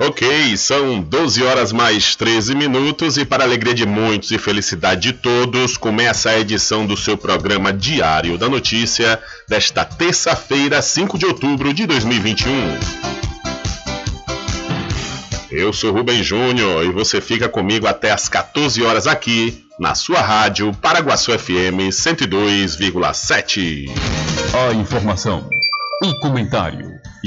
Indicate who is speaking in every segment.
Speaker 1: Ok, são 12 horas mais 13 minutos e para alegria de muitos e felicidade de todos, começa a edição do seu programa Diário da Notícia desta terça-feira, 5 de outubro de 2021. Eu sou Rubem Júnior e você fica comigo até às 14 horas aqui na sua rádio Paraguaçu FM 102,7.
Speaker 2: A informação, o comentário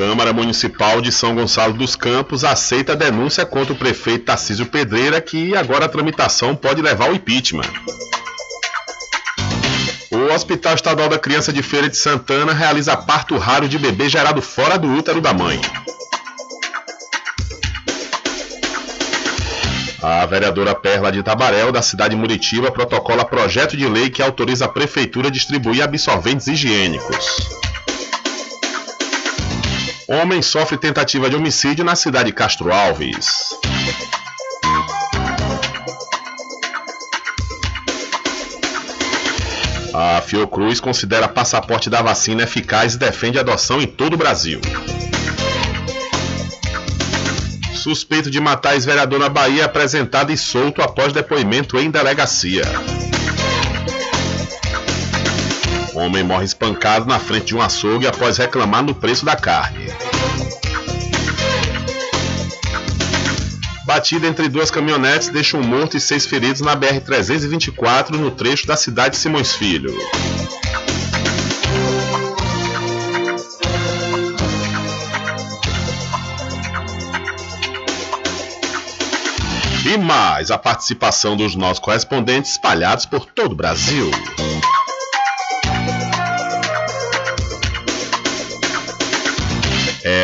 Speaker 1: Câmara Municipal de São Gonçalo dos Campos aceita a denúncia contra o prefeito Tarcísio Pedreira, que agora a tramitação pode levar ao impeachment. O Hospital Estadual da Criança de Feira de Santana realiza parto raro de bebê gerado fora do útero da mãe. A vereadora Perla de Tabarel, da cidade de Muritiba, protocola projeto de lei que autoriza a prefeitura a distribuir absorventes higiênicos. Homem sofre tentativa de homicídio na cidade de Castro Alves. A Fiocruz considera passaporte da vacina eficaz e defende adoção em todo o Brasil. Suspeito de matar ex-vereador na Bahia apresentado e solto após depoimento em delegacia. Homem morre espancado na frente de um açougue após reclamar no preço da carne. Batida entre duas caminhonetes deixa um morto e seis feridos na BR-324 no trecho da cidade de Simões Filho. E mais a participação dos nossos correspondentes espalhados por todo o Brasil.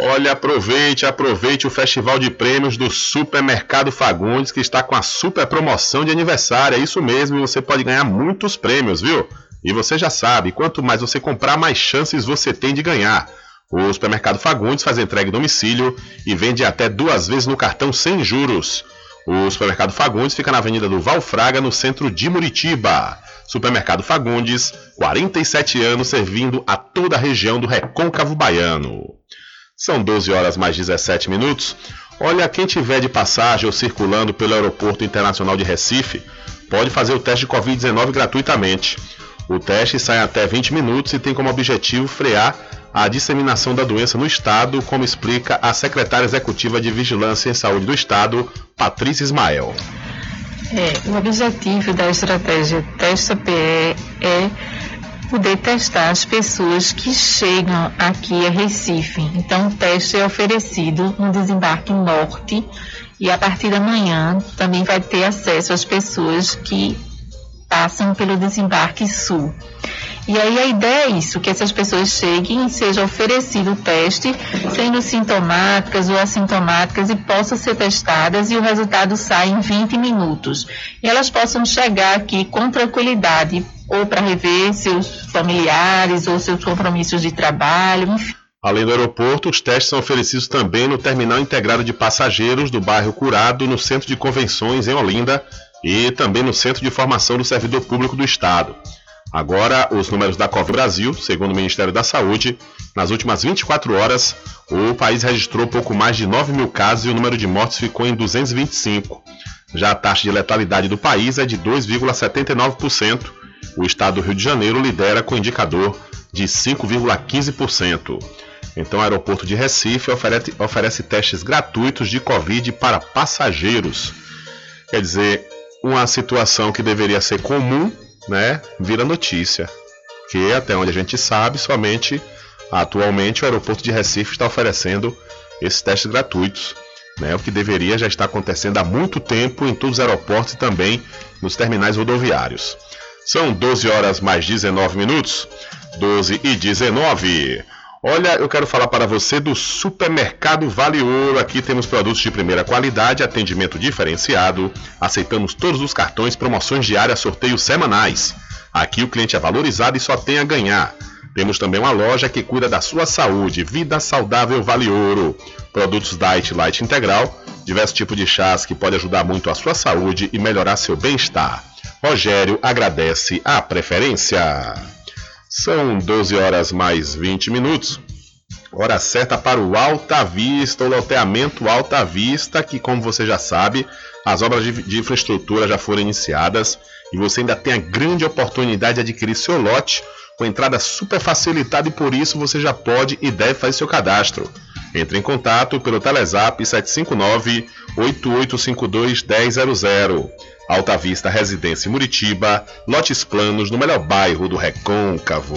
Speaker 1: Olha, aproveite, aproveite o Festival de Prêmios do Supermercado Fagundes, que está com a super promoção de aniversário. É isso mesmo, você pode ganhar muitos prêmios, viu? E você já sabe, quanto mais você comprar, mais chances você tem de ganhar. O Supermercado Fagundes faz entrega em domicílio e vende até duas vezes no cartão sem juros. O Supermercado Fagundes fica na Avenida do Valfraga, no centro de Muritiba. Supermercado Fagundes, 47 anos servindo a toda a região do Recôncavo Baiano. São 12 horas mais 17 minutos. Olha, quem tiver de passagem ou circulando pelo Aeroporto Internacional de Recife, pode fazer o teste de Covid-19 gratuitamente. O teste sai até 20 minutos e tem como objetivo frear a disseminação da doença no Estado, como explica a secretária executiva de Vigilância em Saúde do Estado, Patrícia Ismael.
Speaker 3: É, o objetivo da estratégia Testa PE é poder testar as pessoas que chegam aqui a Recife. Então, o teste é oferecido no desembarque norte e a partir da manhã também vai ter acesso às pessoas que passam pelo desembarque sul. E aí a ideia é isso, que essas pessoas cheguem e seja oferecido o teste, sendo sintomáticas ou assintomáticas e possam ser testadas e o resultado sai em 20 minutos. E elas possam chegar aqui com tranquilidade ou para rever seus familiares ou seus compromissos de trabalho, enfim.
Speaker 1: Além do aeroporto, os testes são oferecidos também no Terminal Integrado de Passageiros do bairro Curado, no Centro de Convenções em Olinda e também no Centro de Formação do Servidor Público do Estado. Agora, os números da Covid Brasil, segundo o Ministério da Saúde, nas últimas 24 horas, o país registrou pouco mais de 9 mil casos e o número de mortes ficou em 225. Já a taxa de letalidade do país é de 2,79%. O estado do Rio de Janeiro lidera com indicador de 5,15%. Então, o aeroporto de Recife oferece, oferece testes gratuitos de Covid para passageiros. Quer dizer, uma situação que deveria ser comum, né, vira notícia. Que até onde a gente sabe, somente atualmente o aeroporto de Recife está oferecendo esses testes gratuitos. Né, o que deveria já estar acontecendo há muito tempo em todos os aeroportos e também nos terminais rodoviários. São 12 horas mais 19 minutos. 12 e 19. Olha, eu quero falar para você do Supermercado Vale Ouro. Aqui temos produtos de primeira qualidade, atendimento diferenciado. Aceitamos todos os cartões, promoções diárias, sorteios semanais. Aqui o cliente é valorizado e só tem a ganhar. Temos também uma loja que cuida da sua saúde. Vida Saudável Vale Ouro. Produtos Diet Light Integral, diversos tipos de chás que pode ajudar muito a sua saúde e melhorar seu bem-estar. Rogério agradece a preferência. São 12 horas mais 20 minutos. Hora certa para o Alta Vista, o loteamento Alta Vista, que como você já sabe, as obras de, infraestrutura já foram iniciadas e você ainda tem a grande oportunidade de adquirir seu lote com entrada super facilitada e por isso você já pode e deve fazer seu cadastro. Entre em contato pelo Telezap 759 8852 1000. Alta Vista Residência Muritiba, lotes planos no melhor bairro do Recôncavo.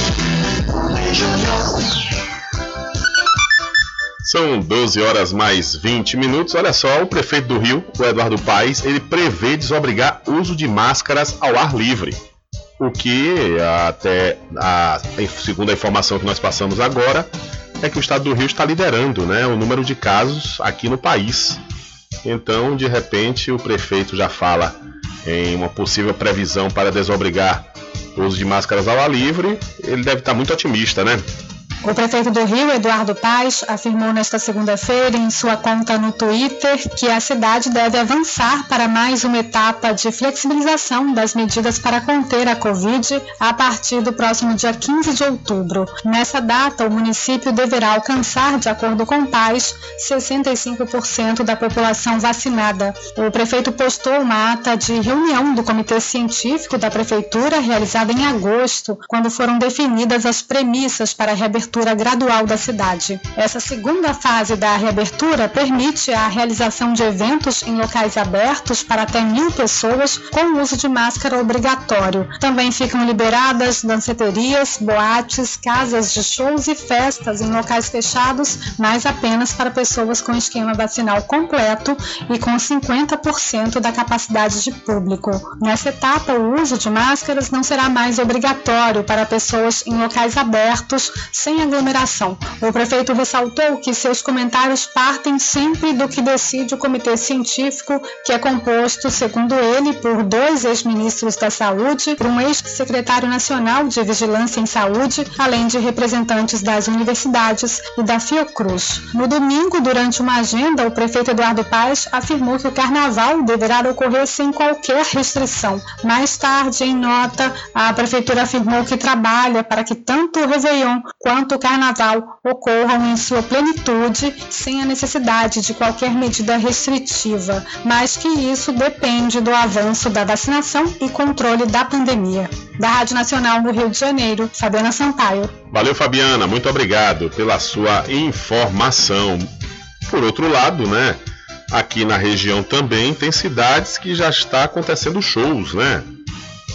Speaker 1: São 12 horas mais 20 minutos. Olha só, o prefeito do Rio, o Eduardo Paes, ele prevê desobrigar uso de máscaras ao ar livre. O que, até a, segundo a informação que nós passamos agora, é que o estado do Rio está liderando né, o número de casos aqui no país. Então, de repente, o prefeito já fala em uma possível previsão para desobrigar o uso de máscaras ao ar livre, ele deve estar muito otimista, né?
Speaker 4: O prefeito do Rio, Eduardo Paes, afirmou nesta segunda-feira em sua conta no Twitter que a cidade deve avançar para mais uma etapa de flexibilização das medidas para conter a Covid a partir do próximo dia 15 de outubro. Nessa data, o município deverá alcançar, de acordo com Paes, 65% da população vacinada. O prefeito postou uma ata de reunião do Comitê Científico da Prefeitura realizada em agosto, quando foram definidas as premissas para a reabertura reabertura gradual da cidade. Essa segunda fase da reabertura permite a realização de eventos em locais abertos para até mil pessoas com o uso de máscara obrigatório. Também ficam liberadas danceterias, boates, casas de shows e festas em locais fechados, mas apenas para pessoas com esquema vacinal completo e com 50% da capacidade de público. Nessa etapa, o uso de máscaras não será mais obrigatório para pessoas em locais abertos sem aglomeração. O prefeito ressaltou que seus comentários partem sempre do que decide o comitê científico, que é composto, segundo ele, por dois ex-ministros da Saúde, por um ex-secretário nacional de Vigilância em Saúde, além de representantes das universidades e da Fiocruz. No domingo, durante uma agenda, o prefeito Eduardo Paes afirmou que o carnaval deverá ocorrer sem qualquer restrição. Mais tarde, em nota, a prefeitura afirmou que trabalha para que tanto o Réveillon quanto o carnaval ocorram em sua plenitude sem a necessidade de qualquer medida restritiva, mas que isso depende do avanço da vacinação e controle da pandemia. Da Rádio Nacional do Rio de Janeiro, Fabiana Sampaio.
Speaker 1: Valeu, Fabiana, muito obrigado pela sua informação. Por outro lado, né? Aqui na região também tem cidades que já está acontecendo shows, né?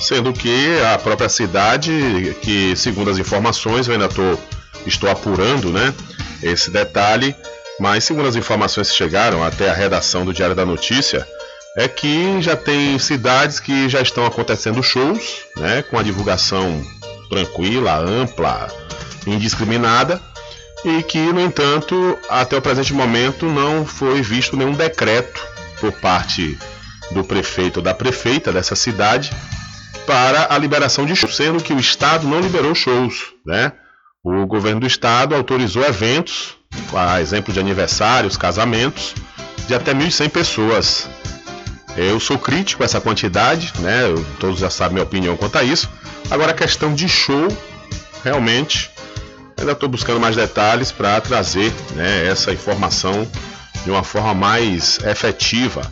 Speaker 1: Sendo que a própria cidade, que segundo as informações, eu ainda estou estou apurando né, esse detalhe, mas segundo as informações que chegaram até a redação do Diário da Notícia, é que já tem cidades que já estão acontecendo shows, né, com a divulgação tranquila, ampla, indiscriminada, e que, no entanto, até o presente momento não foi visto nenhum decreto por parte do prefeito ou da prefeita dessa cidade para a liberação de shows, sendo que o Estado não liberou shows, né? O governo do estado autorizou eventos, a exemplo de aniversários, casamentos, de até 1.100 pessoas. Eu sou crítico a essa quantidade, né? todos já sabem minha opinião quanto a isso. Agora a questão de show, realmente, ainda estou buscando mais detalhes para trazer né, essa informação de uma forma mais efetiva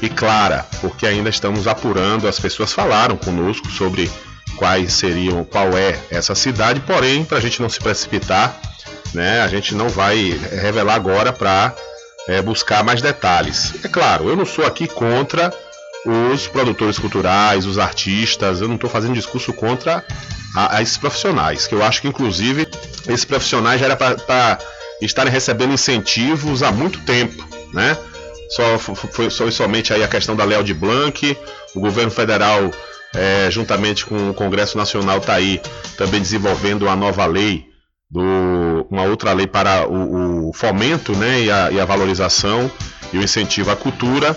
Speaker 1: e clara, porque ainda estamos apurando, as pessoas falaram conosco sobre quais seriam, qual é essa cidade, porém, para a gente não se precipitar, né, a gente não vai revelar agora para é, buscar mais detalhes. É claro, eu não sou aqui contra os produtores culturais, os artistas, eu não estou fazendo discurso contra a, a, esses profissionais, que eu acho que inclusive esses profissionais já era para estarem recebendo incentivos há muito tempo, né? Só foi, foi somente aí a questão da Léo de Blanc, o governo federal, é, juntamente com o Congresso Nacional, está aí também desenvolvendo uma nova lei, do, uma outra lei para o, o fomento né, e a, e a valorização e o incentivo à cultura,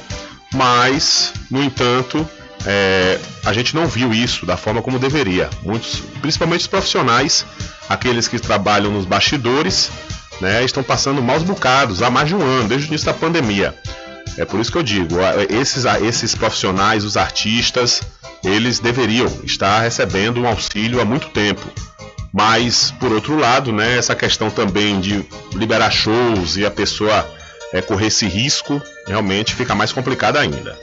Speaker 1: mas, no entanto, é, a gente não viu isso da forma como deveria. Muitos, principalmente os profissionais, aqueles que trabalham nos bastidores, né, estão passando maus bocados há mais de um ano, desde o início da pandemia. É por isso que eu digo, esses, esses profissionais, os artistas, eles deveriam estar recebendo um auxílio há muito tempo. Mas, por outro lado, né, essa questão também de liberar shows e a pessoa é, correr esse risco, realmente fica mais complicada ainda.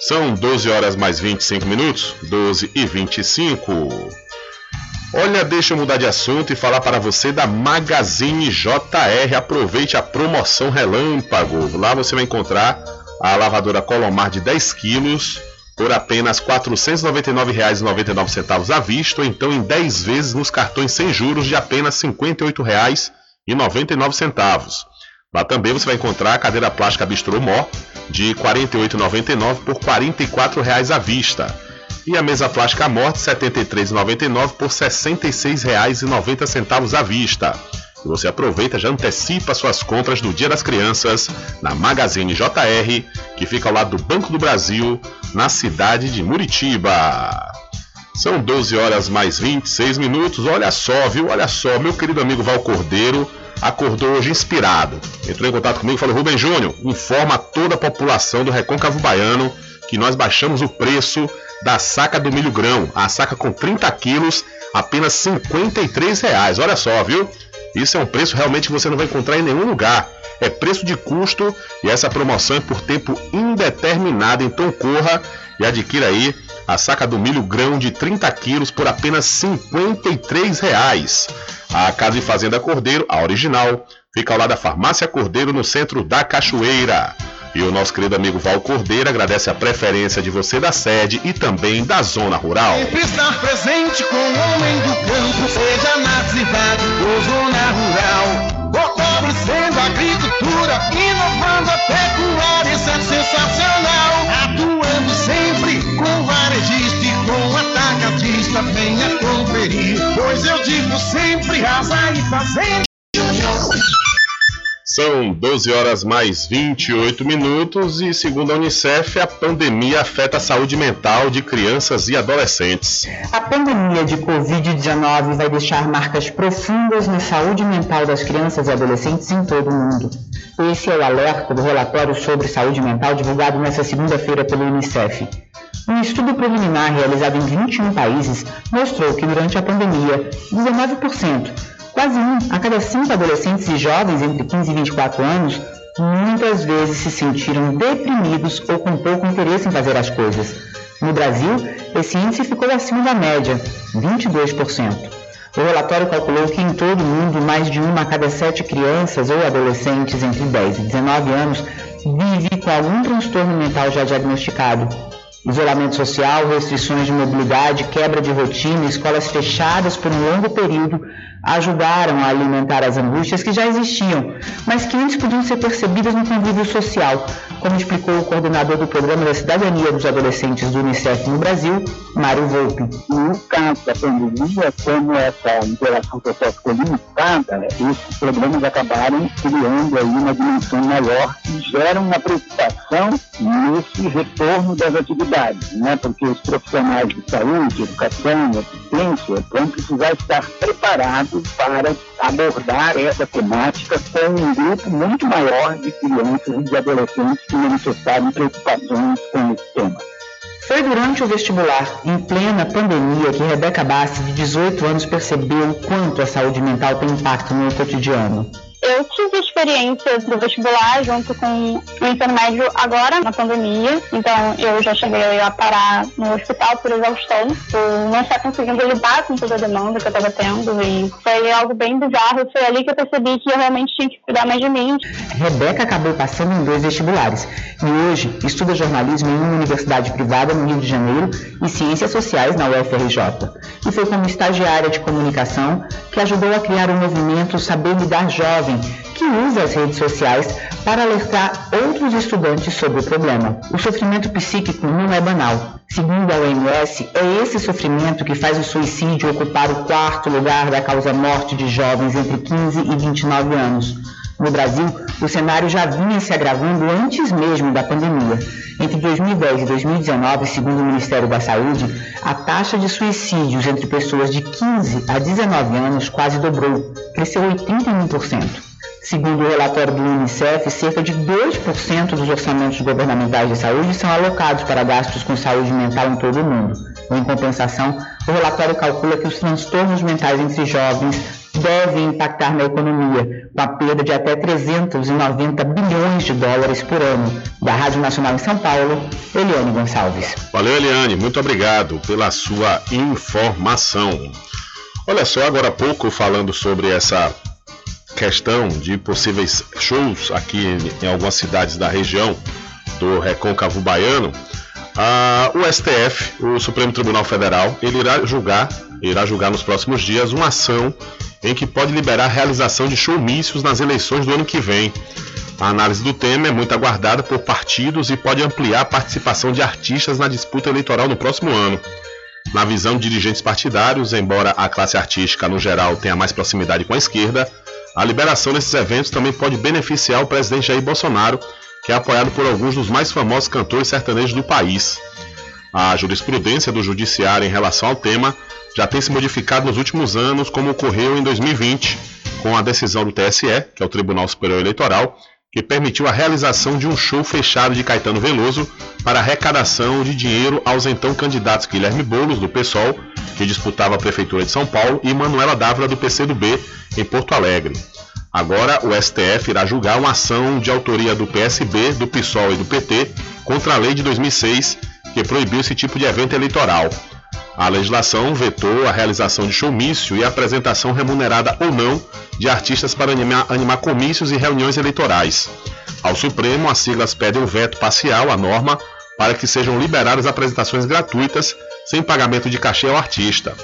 Speaker 1: São 12 horas mais 25 minutos, 12 e 25. Olha, deixa eu mudar de assunto e falar para você da Magazine JR. Aproveite a promoção Relâmpago. Lá você vai encontrar a lavadora Colomar de 10 quilos por apenas R$ 499,99 à vista, ou então em 10 vezes nos cartões sem juros de apenas R$ 58,99. Lá também você vai encontrar a cadeira plástica Bistrô Mó de R$ 48,99 por R$ 44,00 à vista e a mesa plástica Morte 73,99 por R$ 66,90 à vista. E você aproveita já antecipa suas compras do Dia das Crianças na Magazine JR, que fica ao lado do Banco do Brasil, na cidade de Muritiba. São 12 horas mais 26 minutos. Olha só, viu? Olha só, meu querido amigo Val Cordeiro acordou hoje inspirado. Entrou em contato comigo e falou: Rubem Júnior, informa toda a população do Recôncavo Baiano que nós baixamos o preço da saca do milho grão, a saca com 30 quilos, apenas 53 reais. Olha só, viu? Isso é um preço realmente que você não vai encontrar em nenhum lugar. É preço de custo e essa promoção é por tempo indeterminado. Então corra e adquira aí a saca do milho grão de 30 quilos por apenas 53 reais. A Casa de Fazenda Cordeiro, a original, fica ao lado da Farmácia Cordeiro no centro da Cachoeira. E o nosso querido amigo Val Cordeiro agradece a preferência de você da sede e também da zona rural.
Speaker 5: Sempre estar presente com o homem do campo, seja na cidade ou zona rural. Fortalecendo a agricultura, inovando a pecuária, isso é sensacional. Atuando sempre com varejista e com atacadista, venha conferir. Pois eu digo sempre, rasa e fazenda.
Speaker 1: São 12 horas mais 28 minutos e, segundo a Unicef, a pandemia afeta a saúde mental de crianças e adolescentes.
Speaker 6: A pandemia de Covid-19 vai deixar marcas profundas na saúde mental das crianças e adolescentes em todo o mundo. Esse é o alerta do relatório sobre saúde mental divulgado nesta segunda-feira pelo Unicef. Um estudo preliminar realizado em 21 países mostrou que durante a pandemia, 19% Quase um a cada cinco adolescentes e jovens entre 15 e 24 anos muitas vezes se sentiram deprimidos ou com pouco interesse em fazer as coisas. No Brasil, esse índice ficou acima da média, 22%. O relatório calculou que em todo o mundo mais de uma a cada sete crianças ou adolescentes entre 10 e 19 anos vive com algum transtorno mental já diagnosticado. Isolamento social, restrições de mobilidade, quebra de rotina, escolas fechadas por um longo período ajudaram a alimentar as angústias que já existiam, mas que antes podiam ser percebidas no convívio social, como explicou o coordenador do Programa da Cidadania dos Adolescentes do Unicef no Brasil, Mário Volpe.
Speaker 7: No caso da pandemia, como essa interação social ficou limitada, esses problemas acabaram criando aí uma dimensão maior e geram uma preocupação nesse retorno das atividades né? porque os profissionais de saúde, educação, assistência vão precisar estar preparados para abordar essa temática com um grupo muito maior de crianças e de adolescentes que manifestaram preocupações com esse tema.
Speaker 6: Foi durante o vestibular, em plena pandemia, que Rebeca Bassi, de 18 anos, percebeu o quanto a saúde mental tem impacto no cotidiano.
Speaker 8: Eu tive experiência do vestibular junto com o ensino médio agora na pandemia, então eu já cheguei a parar no hospital por exaustão, por não estar conseguindo lidar com toda a demanda que eu estava tendo e foi algo bem bizarro. Foi ali que eu percebi que eu realmente tinha que cuidar mais de mim.
Speaker 6: Rebeca acabou passando em dois vestibulares e hoje estuda jornalismo em uma universidade privada no Rio de Janeiro e ciências sociais na UFRJ. E foi como estagiária de comunicação que ajudou a criar o movimento Saber Lidar Jovem, que usa as redes sociais para alertar outros estudantes sobre o problema. O sofrimento psíquico não é banal. Segundo a OMS, é esse sofrimento que faz o suicídio ocupar o quarto lugar da causa morte de jovens entre 15 e 29 anos. No Brasil, o cenário já vinha se agravando antes mesmo da pandemia. Entre 2010 e 2019, segundo o Ministério da Saúde, a taxa de suicídios entre pessoas de 15 a 19 anos quase dobrou, cresceu 81%. Segundo o relatório do Unicef, cerca de 2% dos orçamentos governamentais de saúde são alocados para gastos com saúde mental em todo o mundo. Em compensação, o relatório calcula que os transtornos mentais entre jovens devem impactar na economia, com a perda de até 390 bilhões de dólares por ano. Da Rádio Nacional em São Paulo, Eliane Gonçalves.
Speaker 1: Valeu, Eliane. Muito obrigado pela sua informação. Olha só, agora há pouco falando sobre essa questão de possíveis shows aqui em, algumas cidades da região do Recôncavo Baiano, a, o STF, o Supremo Tribunal Federal, ele irá julgar, irá julgar nos próximos dias uma ação em que pode liberar a realização de showmícios nas eleições do ano que vem. A análise do tema é muito aguardada por partidos e pode ampliar a participação de artistas na disputa eleitoral no próximo ano. Na visão de dirigentes partidários, embora a classe artística no geral tenha mais proximidade com a esquerda, a liberação desses eventos também pode beneficiar o presidente Jair Bolsonaro, que é apoiado por alguns dos mais famosos cantores sertanejos do país. A jurisprudência do Judiciário em relação ao tema já tem se modificado nos últimos anos, como ocorreu em 2020, com a decisão do TSE, que é o Tribunal Superior Eleitoral, que permitiu a realização de um show fechado de Caetano Veloso para arrecadação de dinheiro aos então candidatos Guilherme Boulos, do PSOL, que disputava a Prefeitura de São Paulo, e Manuela Dávila, do PCdoB, em Porto Alegre. Agora, o STF irá julgar uma ação de autoria do PSB, do PSOL e do PT contra a lei de 2006 que proibiu esse tipo de evento eleitoral. A legislação vetou a realização de showmício e a apresentação remunerada ou não de artistas para animar, animar comícios e reuniões eleitorais. Ao Supremo, as siglas pedem um veto parcial à norma para que sejam liberadas apresentações gratuitas sem pagamento de cachê ao artista.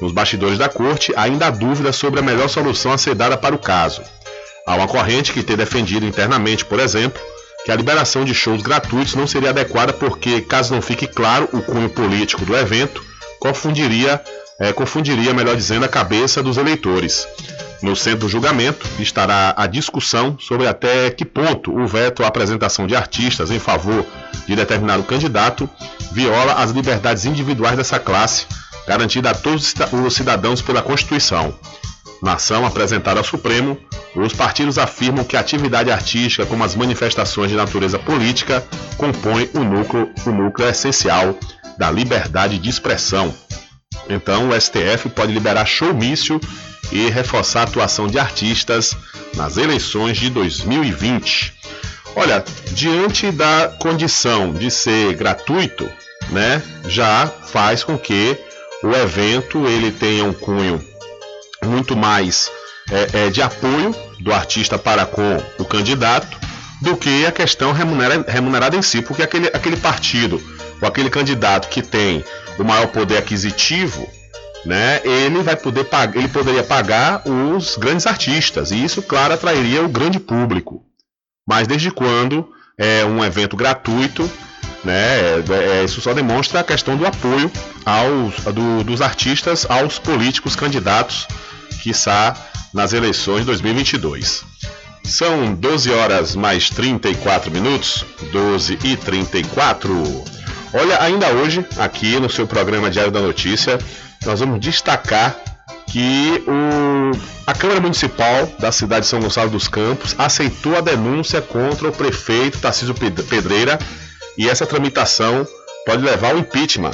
Speaker 1: Nos bastidores da corte, ainda há dúvida sobre a melhor solução a ser dada para o caso. Há uma corrente que tem defendido internamente, por exemplo, que a liberação de shows gratuitos não seria adequada porque, caso não fique claro o cunho político do evento, confundiria, é, confundiria, melhor dizendo, a cabeça dos eleitores. No centro do julgamento estará a discussão sobre até que ponto o veto à apresentação de artistas em favor de determinado candidato viola as liberdades individuais dessa classe, garantida a todos os cidadãos pela Constituição. Na ação apresentada ao Supremo, os partidos afirmam que a atividade artística, como as manifestações de natureza política, compõe o núcleo, o núcleo essencial da liberdade de expressão. Então, o STF pode liberar showmício e reforçar a atuação de artistas nas eleições de 2020. Olha, diante da condição de ser gratuito, né, já faz com que o evento ele tenha um cunho muito mais é, é, de apoio do artista para com o candidato do que a questão remunera, remunerada em si, porque aquele, aquele partido ou aquele candidato que tem o maior poder aquisitivo, né, ele vai poder pagar, ele poderia pagar os grandes artistas e isso, claro, atrairia o grande público. Mas desde quando é um evento gratuito, né, é, é, isso só demonstra a questão do apoio aos, do, dos artistas aos políticos candidatos, que está nas eleições 2022. São 12 horas mais 34 minutos, 12 e 34. Olha, ainda hoje, aqui no seu programa Diário da Notícia, nós vamos destacar que o, a Câmara Municipal da cidade de São Gonçalo dos Campos aceitou a denúncia contra o prefeito Tarcísio Pedreira e essa tramitação pode levar ao impeachment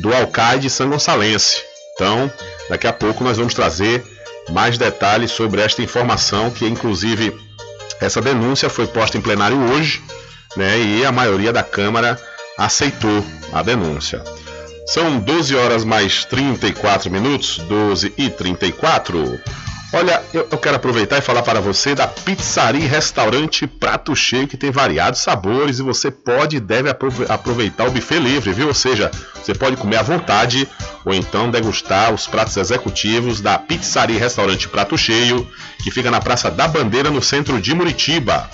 Speaker 1: do alcaide São Gonçalense. Então, daqui a pouco nós vamos trazer mais detalhes sobre esta informação, que inclusive essa denúncia foi posta em plenário hoje, né, e a maioria da Câmara aceitou a denúncia. São 12 horas mais 34 minutos, 12 e 34. Olha, eu, eu, quero aproveitar e falar para você da Pizzaria Restaurante Prato Cheio, que tem variados sabores e você pode e deve aproveitar o buffet livre, viu? Ou seja, você pode comer à vontade ou então degustar os pratos executivos da Pizzaria Restaurante Prato Cheio, que fica na Praça da Bandeira, no centro de Muritiba.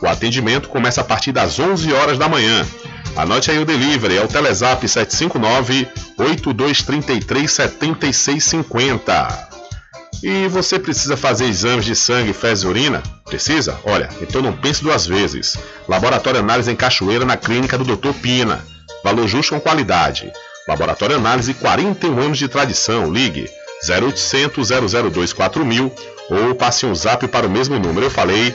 Speaker 1: O atendimento começa a partir das 11 horas da manhã. Anote aí o delivery, é o Telezap 759 8233 7650. E você precisa fazer exames de sangue, fezes e urina? Precisa? Olha, então não pense duas vezes. Laboratório Análise em Cachoeira, na clínica do Dr. Pina. Valor justo com qualidade. Laboratório Análise, 41 anos de tradição. Ligue 0800 002 4000 ou passe um zap para o mesmo número. Eu falei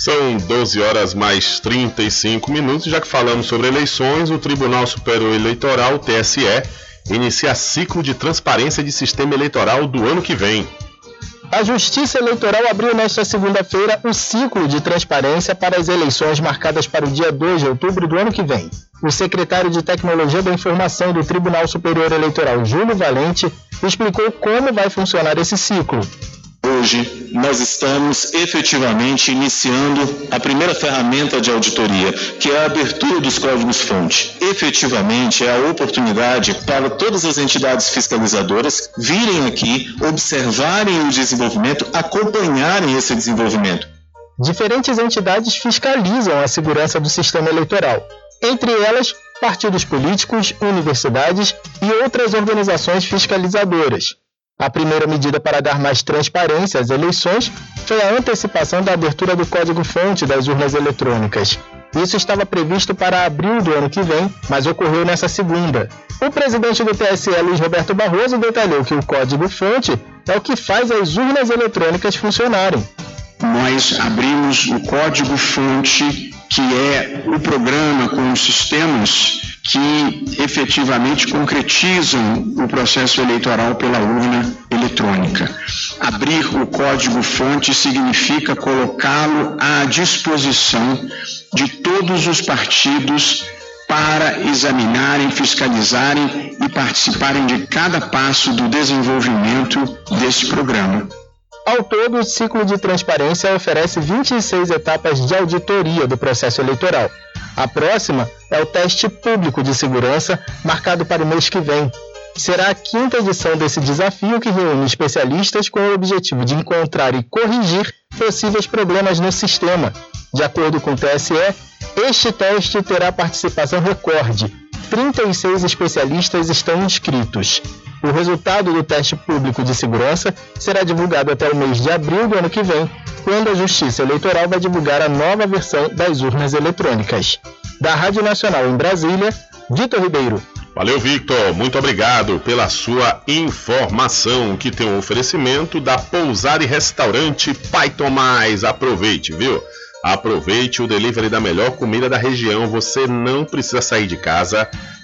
Speaker 1: São 12 horas mais 35 minutos. Já que falamos sobre eleições, o Tribunal Superior Eleitoral, TSE, inicia ciclo de transparência de sistema eleitoral do ano que vem.
Speaker 9: A Justiça Eleitoral abriu nesta segunda-feira o ciclo de transparência para as eleições marcadas para o dia 2 de outubro do ano que vem. O secretário de Tecnologia da Informação do Tribunal Superior Eleitoral, Júlio Valente, explicou como vai funcionar esse ciclo.
Speaker 10: Hoje, nós estamos efetivamente iniciando a primeira ferramenta de auditoria, que é a abertura dos códigos-fonte. Efetivamente, é a oportunidade para todas as entidades fiscalizadoras virem aqui, observarem o desenvolvimento, acompanharem esse desenvolvimento.
Speaker 9: Diferentes entidades fiscalizam a segurança do sistema eleitoral, entre elas partidos políticos, universidades e outras organizações fiscalizadoras. A primeira medida para dar mais transparência às eleições foi a antecipação da abertura do código-fonte das urnas eletrônicas. Isso estava previsto para abril do ano que vem, mas ocorreu nessa segunda. O presidente do TSE, Luiz Roberto Barroso, detalhou que o código-fonte é o que faz as urnas eletrônicas funcionarem.
Speaker 10: Nós abrimos o código-fonte, que é o programa com os sistemas que efetivamente concretizam o processo eleitoral pela urna eletrônica. Abrir o código-fonte significa colocá-lo à disposição de todos os partidos para examinarem, fiscalizarem e participarem de cada passo do desenvolvimento desse programa.
Speaker 9: Ao todo, o ciclo de transparência oferece 26 etapas de auditoria do processo eleitoral. A próxima é o teste público de segurança, marcado para o mês que vem. Será a quinta edição desse desafio que reúne especialistas com o objetivo de encontrar e corrigir possíveis problemas no sistema. De acordo com o TSE, este teste terá participação recorde. 36 especialistas estão inscritos. O resultado do teste público de segurança será divulgado até o mês de abril do ano que vem, quando a Justiça Eleitoral vai divulgar a nova versão das urnas eletrônicas. Da Rádio Nacional em Brasília, Vitor Ribeiro.
Speaker 1: Valeu, Victor. Muito obrigado pela sua informação, que tem um oferecimento da Pousar e Restaurante Pai Tomás. Aproveite, viu? Aproveite o delivery da melhor comida da região. Você não precisa sair de casa,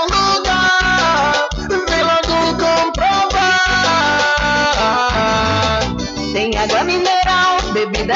Speaker 5: o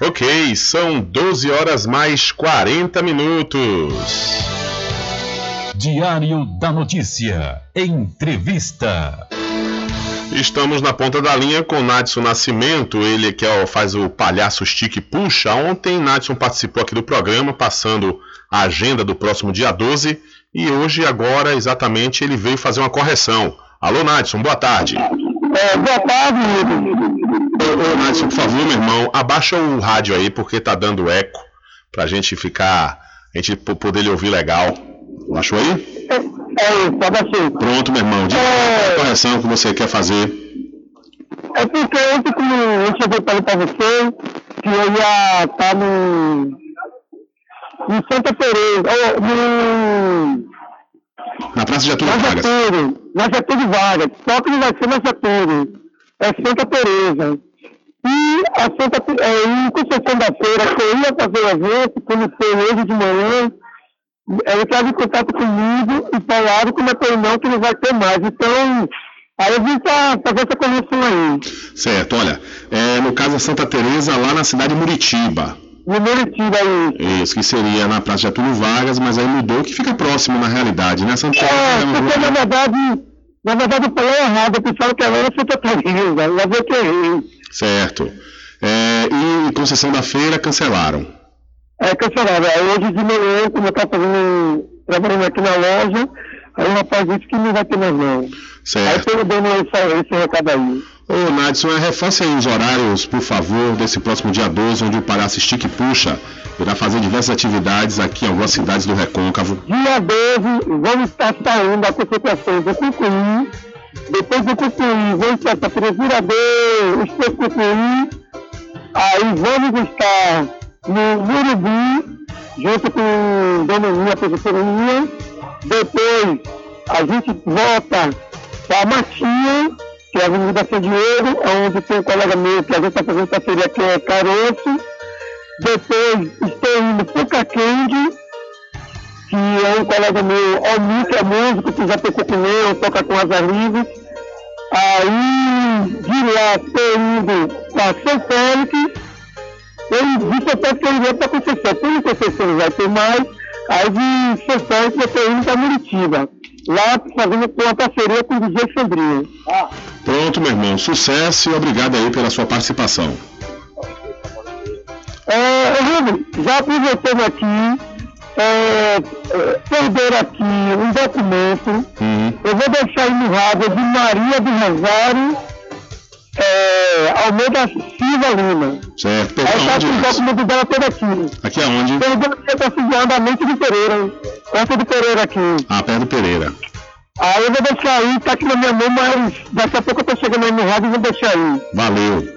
Speaker 1: Ok, são 12 horas mais 40 minutos.
Speaker 2: Diário da Notícia. Entrevista.
Speaker 1: Estamos na ponta da linha com Nadson Nascimento, ele que é o- faz o palhaço Stick Puxa. Ontem Nadson participou aqui do programa, passando a agenda do próximo dia 12, e hoje, agora, exatamente, ele veio fazer uma correção. Alô, Nadson, boa tarde.
Speaker 7: boa tarde,
Speaker 1: Ô, ô, Nadson, por favor, meu irmão, abaixa o rádio aí, porque tá dando eco, pra gente ficar, a gente po- poder lhe ouvir legal. Achou aí?
Speaker 7: É, pode ser.
Speaker 1: Pronto, meu irmão, diga qual é a correção que você quer fazer.
Speaker 7: É porque ontem, como eu cheguei falei pra você, que eu ia estar no. em Santa Teresa, ou no.
Speaker 1: Na Praça de Getúlio
Speaker 7: na
Speaker 1: Vargas.
Speaker 7: Getúlio, na Getúlio Vargas. Só que não vai ser na Getúlio, é Santa Teresa. E a Santa é, em concessão da feira, que eu ia fazer o evento, como foi hoje de manhã, ela estava em contato comigo e falaram que não não, que não vai ter mais. Então, aí eu vim pra fazer essa correção aí.
Speaker 1: Certo, olha, é, no caso da Santa Teresa, lá na cidade de Muritiba.
Speaker 7: No Muritiba aí.
Speaker 1: Isso, que seria na Praça de Getúlio Vargas, mas aí mudou, que fica próximo na realidade, né? Teresa
Speaker 7: É,
Speaker 1: é
Speaker 7: porque na verdade, na verdade eu falei errado, eu pensava que ela era Santa Teresa, mas eu que errei.
Speaker 1: Certo. É, e concessão da feira cancelaram.
Speaker 7: É, cancelado. Aí hoje de manhã, como eu estava fazendo, trabalhando aqui na loja, aí o rapaz disse que não vai ter mais não. Aí
Speaker 1: Certo.
Speaker 7: tô dando esse, esse recado aí.
Speaker 1: Ô, Nadson, reforce aí os horários, por favor, desse próximo dia 12, onde o Palhaço Stick Puxa irá fazer diversas atividades aqui em algumas cidades do Recôncavo.
Speaker 7: Dia 12, vamos estar saindo da concentração do Cucuí. Depois do Cucuí, vamos para Treziradeiro, Estou Cucuí. Aí vamos estar no Murubi, junto com Dona Minha, professora Minha. Depois, a gente volta para Matinha, que é a Avenida Diego, onde tem um colega meu que a gente está fazendo parceria, que é Caroço. Depois, estou indo para o Caquende, que é um colega meu, Almir, que é músico, que já tocou com eu, toca com as livres. Aí, de lá, estou indo para São Félix. Eu de São Félix eu iria para Conceição. Como Conceição não vai ter mais, aí de São Félix eu estou indo para Muritiba. Lá fazendo uma parceria com o DJ Sandrinho.
Speaker 1: Pronto, meu irmão, sucesso e obrigado aí pela sua participação.
Speaker 7: É, Rubens, já aproveitando aqui, é, é, perder aqui um documento.
Speaker 1: Uhum.
Speaker 7: Eu vou deixar aí no rádio de Maria do Rosário é, Almeida Silva Lima.
Speaker 1: Certo,
Speaker 7: Aí
Speaker 1: perdão,
Speaker 7: tá
Speaker 1: onde,
Speaker 7: com o documento dela todo aqui.
Speaker 1: Aqui aonde?
Speaker 7: Perdão que eu tô seguindo a mente de Pereira. Perto do Pereira aqui.
Speaker 1: Ah, perto do Pereira.
Speaker 7: Aí eu vou deixar aí, tá aqui na minha mão, mas daqui a pouco eu tô chegando aí no rádio e vou deixar aí.
Speaker 1: Valeu.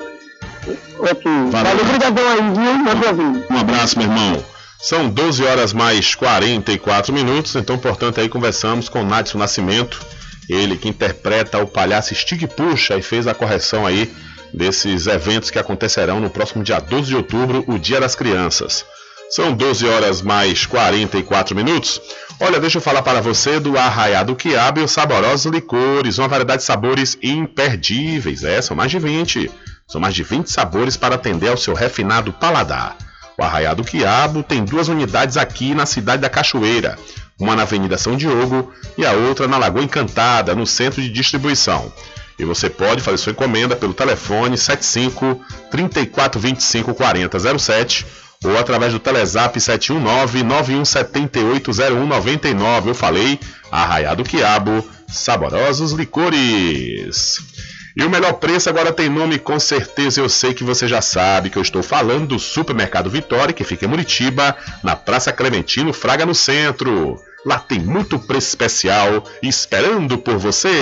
Speaker 7: Ok.
Speaker 1: Valeu.
Speaker 7: Valeu, obrigadão aí, viu? Ouvir.
Speaker 1: Um abraço, meu irmão. São 12 horas mais 44 minutos, então, portanto, aí conversamos com o Nadson Nascimento, ele que interpreta o palhaço Stick Puxa e fez a correção aí desses eventos que acontecerão no próximo dia 12 de outubro, o Dia das Crianças. São 12 horas mais 44 minutos. Olha, deixa eu falar para você do Arraiado Quiabo e os saborosos licores, uma variedade de sabores imperdíveis. É, são mais de 20. São mais de 20 sabores para atender ao seu refinado paladar. O Arraiado Quiabo tem duas unidades aqui na cidade da Cachoeira, uma na Avenida São Diogo e a outra na Lagoa Encantada, no centro de distribuição. E você pode fazer sua encomenda pelo telefone 75 3425 4007 ou através do Telezap 719 9178 0199. Eu falei, Arraiado Quiabo, saborosos licores. E o melhor preço agora tem nome, com certeza eu sei que você já sabe que eu estou falando do Supermercado Vitória, que fica em Muritiba, na Praça Clementino Fraga, no centro. Lá tem muito preço especial esperando por você.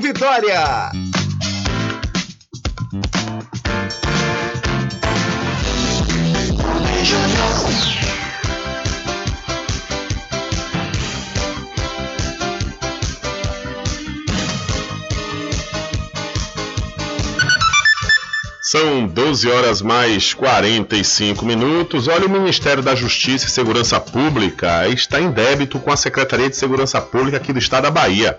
Speaker 11: Vitória.
Speaker 1: São 12 horas mais 45 minutos. Olha, o Ministério da Justiça e Segurança Pública está em débito com a Secretaria de Segurança Pública aqui do estado da Bahia.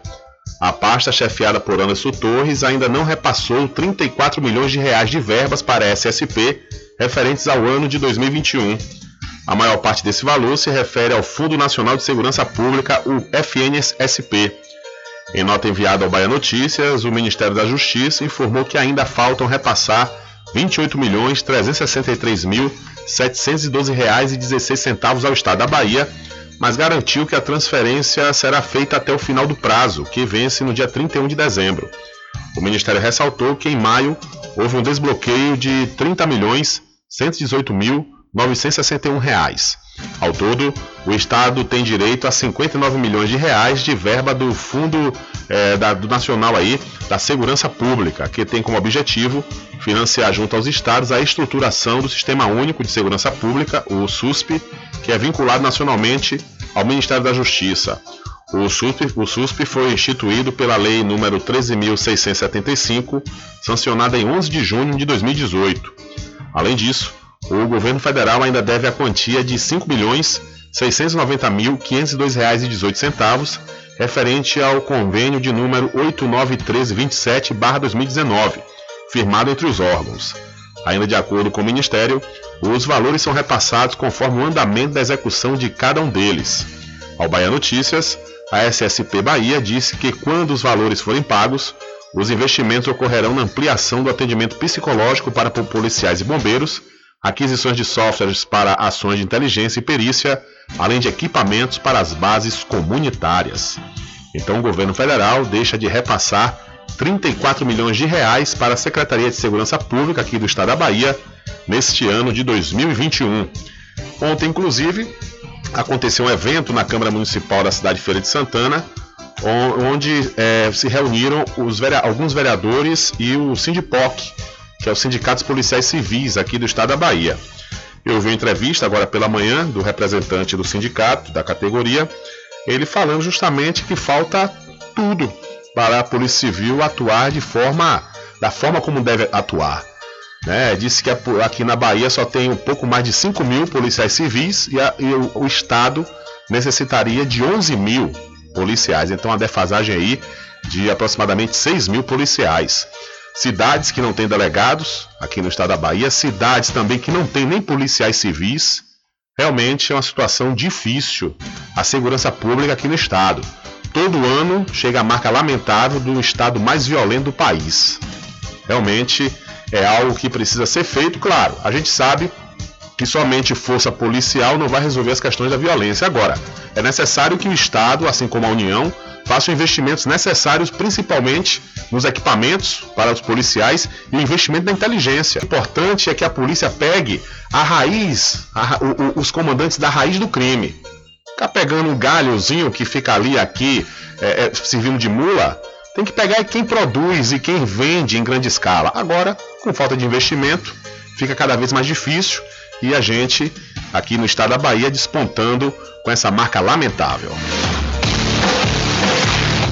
Speaker 1: A pasta chefiada por Anderson Torres ainda não repassou 34 milhões de reais de verbas para a SSP referentes ao ano de 2021. A maior parte desse valor se refere ao Fundo Nacional de Segurança Pública, o FNSP. Em nota enviada ao Bahia Notícias, o Ministério da Justiça informou que ainda faltam repassar R$ 28.363.712,16 ao Estado da Bahia, mas garantiu que a transferência será feita até o final do prazo, que vence no dia 31 de dezembro. O Ministério ressaltou que em maio houve um desbloqueio de R$ 30 milhões 118 mil 961 reais. Ao todo, o Estado tem direito a 59 milhões de reais de verba do Fundo eh, da- do Nacional aí, da Segurança Pública, que tem como objetivo financiar junto aos estados a estruturação do Sistema Único de Segurança Pública, o SUSP, que é vinculado nacionalmente ao Ministério da Justiça. O SUSP, o SUSP foi instituído pela Lei número 13.675, sancionada em 11 de junho de 2018. Além disso, o governo federal ainda deve a quantia de R$ 5.690.502,18, referente ao convênio de número 891327-2019, firmado entre os órgãos. Ainda de acordo com o Ministério, os valores são repassados conforme o andamento da execução de cada um deles. Ao Bahia Notícias, a SSP Bahia disse que quando os valores forem pagos, os investimentos ocorrerão na ampliação do atendimento psicológico para policiais e bombeiros, aquisições de softwares para ações de inteligência e perícia, além de equipamentos para as bases comunitárias. Então o governo federal deixa de repassar 34 milhões de reais para a Secretaria de Segurança Pública aqui do estado da Bahia neste ano de 2021. Ontem, inclusive, aconteceu um evento na Câmara Municipal da cidade de Feira de Santana, on- onde eh, se reuniram alguns vereadores e o Sindipoc, que é o Sindicato dos Policiais Civis aqui do estado da Bahia. Eu vi uma entrevista agora pela manhã do representante do sindicato, da categoria, ele falando justamente que falta tudo para a Polícia Civil atuar de forma da forma como deve atuar. Né? Disse que aqui na Bahia só tem um pouco mais de 5 mil policiais civis e, a- e o, o Estado necessitaria de 11 mil policiais. Então, a defasagem aí de aproximadamente 6 mil policiais. Cidades que não têm delegados aqui no estado da Bahia, cidades também que não têm nem policiais civis, Realmente é uma situação difícil a segurança pública aqui no estado. Todo ano chega a marca lamentável do estado mais violento do país. Realmente é algo que precisa ser feito, claro. A gente sabe que somente força policial não vai resolver as questões da violência. Agora, é necessário que o Estado, assim como a União, façam investimentos necessários, principalmente nos equipamentos para os policiais e investimento na inteligência. O importante é que a polícia pegue a raiz, a, o, o, os comandantes da raiz do crime. Ficar pegando um galhozinho que fica ali, aqui, é, é, servindo de mula, tem que pegar quem produz e quem vende em grande escala. Agora, com falta de investimento, fica cada vez mais difícil e a gente, aqui no estado da Bahia, despontando com essa marca lamentável.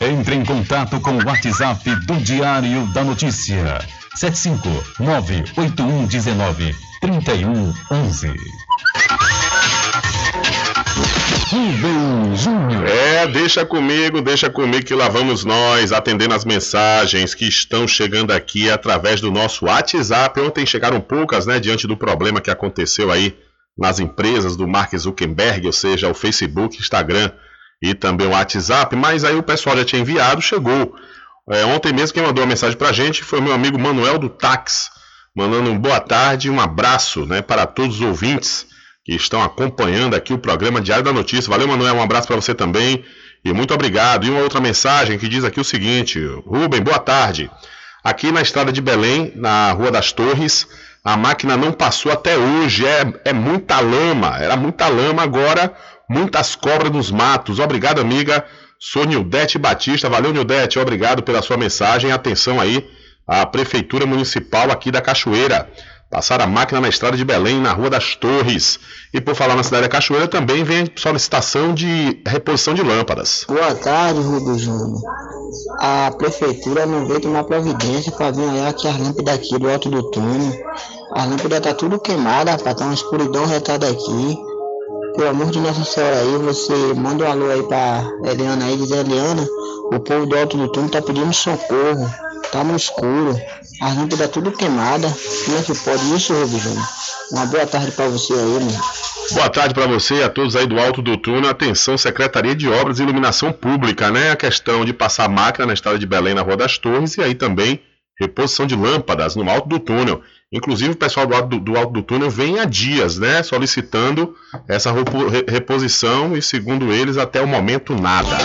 Speaker 11: Entre em contato com o WhatsApp do Diário da Notícia. 759-8119-3111.
Speaker 1: Rubem Júnior. É, deixa comigo, deixa comigo que lá vamos nós atendendo as mensagens que estão chegando aqui através do nosso WhatsApp. Ontem chegaram poucas, né, diante do problema que aconteceu aí nas empresas do Mark Zuckerberg, ou seja, o Facebook, Instagram e também o WhatsApp, mas aí o pessoal já tinha enviado, chegou. É, ontem mesmo quem mandou uma mensagem pra gente foi meu amigo Manuel do Tax, mandando um boa tarde e um abraço né, para todos os ouvintes que estão acompanhando aqui o programa Diário da Notícia. Valeu, Manuel, um abraço para você também e muito obrigado. E uma outra mensagem que diz aqui o seguinte: Rubem, boa tarde. Aqui na estrada de Belém, na Rua das Torres, a máquina não passou até hoje, é, é muita lama, era muita lama, agora muitas cobras nos matos. Obrigado, amiga. Sou Nildete Batista. Valeu, Nildete. Obrigado pela sua mensagem. Atenção aí, a Prefeitura Municipal aqui da Cachoeira. Passar a máquina na estrada de Belém, na Rua das Torres. E por falar na cidade da Cachoeira, também vem solicitação de reposição de lâmpadas.
Speaker 12: Boa tarde, Rubens Júnior. A prefeitura não veio tomar providência para vir olhar aqui as lâmpadas aqui do alto do túnel. A lâmpada tá tudo queimada, rapaz, tá uma escuridão retada aqui. Pelo amor de Nossa Senhora aí, você manda um alô aí pra Eliana aí, diz Eliana, o povo do alto do túnel tá pedindo socorro, tá no escuro, as lâmpadas tudo queimada. Como é que pode isso, Júnior? Uma boa tarde pra você aí, mano.
Speaker 1: Boa tarde para você e a todos aí do Alto do Túnel. Atenção, Secretaria de Obras e Iluminação Pública, né? A questão de passar máquina na estrada de Belém, na Rua das Torres, e aí também reposição de lâmpadas no Alto do Túnel. Inclusive, o pessoal do Alto do, do, Alto do Túnel vem há dias, né? Solicitando essa reposição e, segundo eles, até o momento, nada.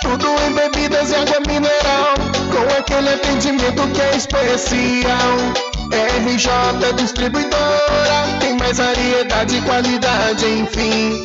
Speaker 13: Tudo em bebidas e água mineral, com aquele atendimento que é especial. RJ Distribuidora, tem mais variedade e qualidade, enfim.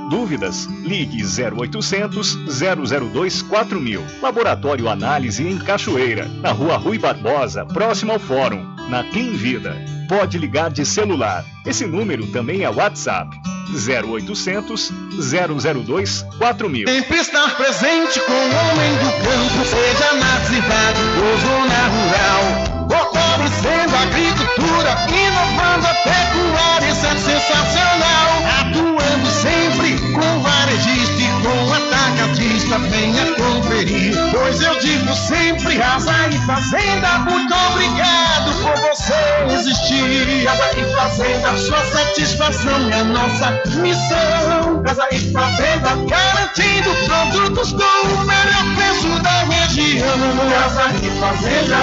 Speaker 14: Dúvidas? Ligue 0800 002 4000. Laboratório Análise em Cachoeira, na Rua Rui Barbosa, próximo ao Fórum, na Clean Vida. Pode ligar de celular. Esse número também é WhatsApp. 0800 002 4000.
Speaker 5: Sempre estar presente com o homem do campo, seja na cidade ou zona rural. Fortalecendo a agricultura, inovando a pecuária, isso é sensacional. Com varejista e com atacadista, venha conferir. Pois eu digo sempre, Casa e Fazenda, muito obrigado por você existir. Casa e Fazenda, sua satisfação é nossa missão. Casa e Fazenda, garantindo produtos com o melhor preço da região. Casa e Fazenda.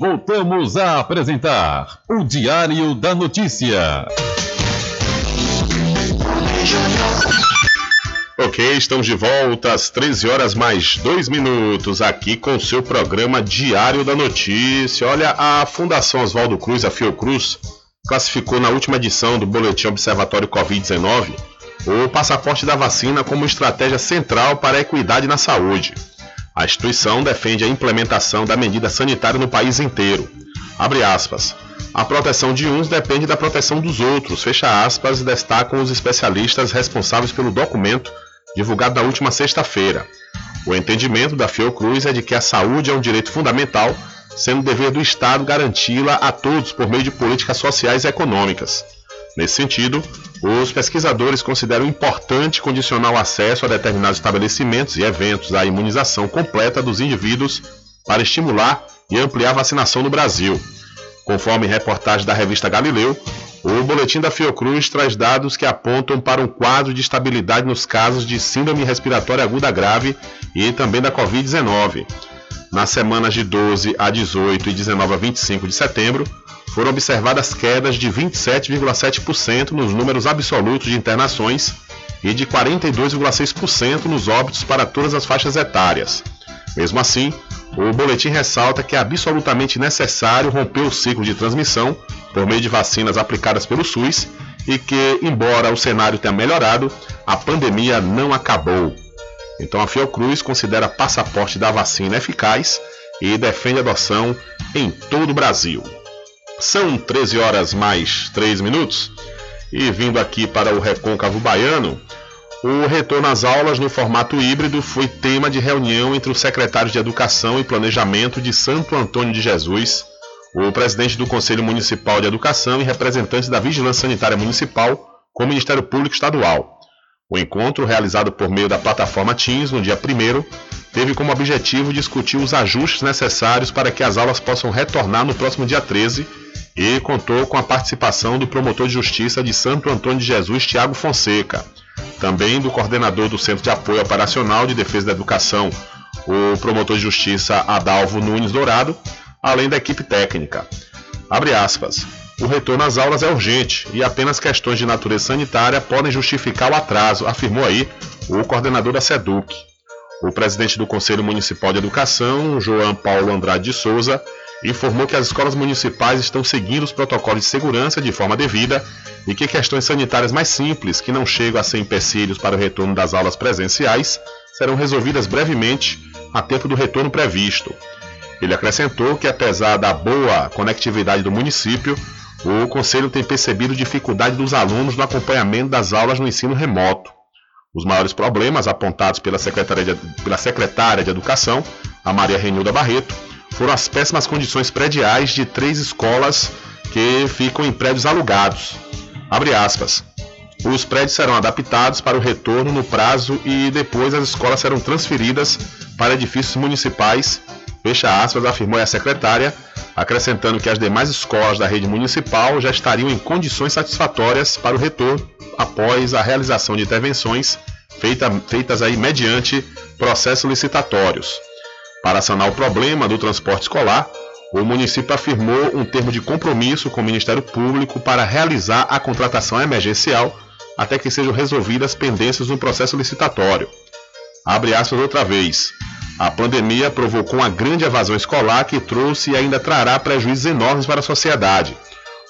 Speaker 2: Voltamos a apresentar o Diário da Notícia.
Speaker 1: Ok, estamos de volta às 13 horas mais 2 minutos aqui com o seu programa Diário da Notícia. Olha, a Fundação Oswaldo Cruz, a Fiocruz, classificou na última edição do Boletim Observatório Covid-19 o passaporte da vacina como estratégia central para a equidade na saúde. A instituição defende a implementação da medida sanitária no país inteiro. Abre aspas. A proteção de uns depende da proteção dos outros, fecha aspas, destacam os especialistas responsáveis pelo documento divulgado na última sexta-feira. O entendimento da Fiocruz é de que a saúde é um direito fundamental, sendo dever do Estado garanti-la a todos por meio de políticas sociais e econômicas. Nesse sentido, os pesquisadores consideram importante condicionar o acesso a determinados estabelecimentos e eventos à imunização completa dos indivíduos para estimular e ampliar a vacinação no Brasil. Conforme reportagem da revista Galileu, o boletim da Fiocruz traz dados que apontam para um quadro de estabilidade nos casos de síndrome respiratória aguda grave e também da Covid-19. Nas semanas de 12 a 18 e 19 a 25 de setembro, foram observadas quedas de 27,7% nos números absolutos de internações e de 42,6% nos óbitos para todas as faixas etárias. Mesmo assim, o boletim ressalta que é absolutamente necessário romper o ciclo de transmissão por meio de vacinas aplicadas pelo SUS e que, embora o cenário tenha melhorado, a pandemia não acabou. Então a Fiocruz considera passaporte da vacina eficaz e defende adoção em todo o Brasil. São 13 horas mais 3 minutos e vindo aqui para o Recôncavo Baiano, o retorno às aulas no formato híbrido foi tema de reunião entre os secretários de Educação e Planejamento de Santo Antônio de Jesus, o presidente do Conselho Municipal de Educação e representantes da Vigilância Sanitária Municipal com o Ministério Público Estadual. O encontro, realizado por meio da plataforma Teams no dia 1 teve como objetivo discutir os ajustes necessários para que as aulas possam retornar no próximo dia 13 e contou com a participação do promotor de justiça de Santo Antônio de Jesus, Tiago Fonseca, também do coordenador do Centro de Apoio Operacional de Defesa da Educação, o promotor de justiça Adalvo Nunes Dourado, além da equipe técnica. Abre aspas. O retorno às aulas é urgente e apenas questões de natureza sanitária podem justificar o atraso, afirmou aí o coordenador da SEDUC. O presidente do Conselho Municipal de Educação, João Paulo Andrade de Souza, informou que as escolas municipais estão seguindo os protocolos de segurança de forma devida e que questões sanitárias mais simples, que não chegam a ser empecilhos para o retorno das aulas presenciais, serão resolvidas brevemente a tempo do retorno previsto. Ele acrescentou que, apesar da boa conectividade do município, o Conselho tem percebido dificuldade dos alunos no acompanhamento das aulas no ensino remoto. Os maiores problemas apontados pela secretária de, pela secretária de Educação, a Maria Renilda Barreto, foram as péssimas condições prediais de três escolas que ficam em prédios alugados. Abre aspas. Os prédios serão adaptados para o retorno no prazo e depois as escolas serão transferidas para edifícios municipais, fecha aspas, afirmou a secretária, acrescentando que as demais escolas da rede municipal já estariam em condições satisfatórias para o retorno após a realização de intervenções feita, feitas aí mediante processos licitatórios. Para sanar o problema do transporte escolar, o município afirmou um termo de compromisso com o Ministério Público para realizar a contratação emergencial até que sejam resolvidas pendências no processo licitatório. Abre aspas outra vez. A pandemia provocou uma grande evasão escolar que trouxe e ainda trará prejuízos enormes para a sociedade.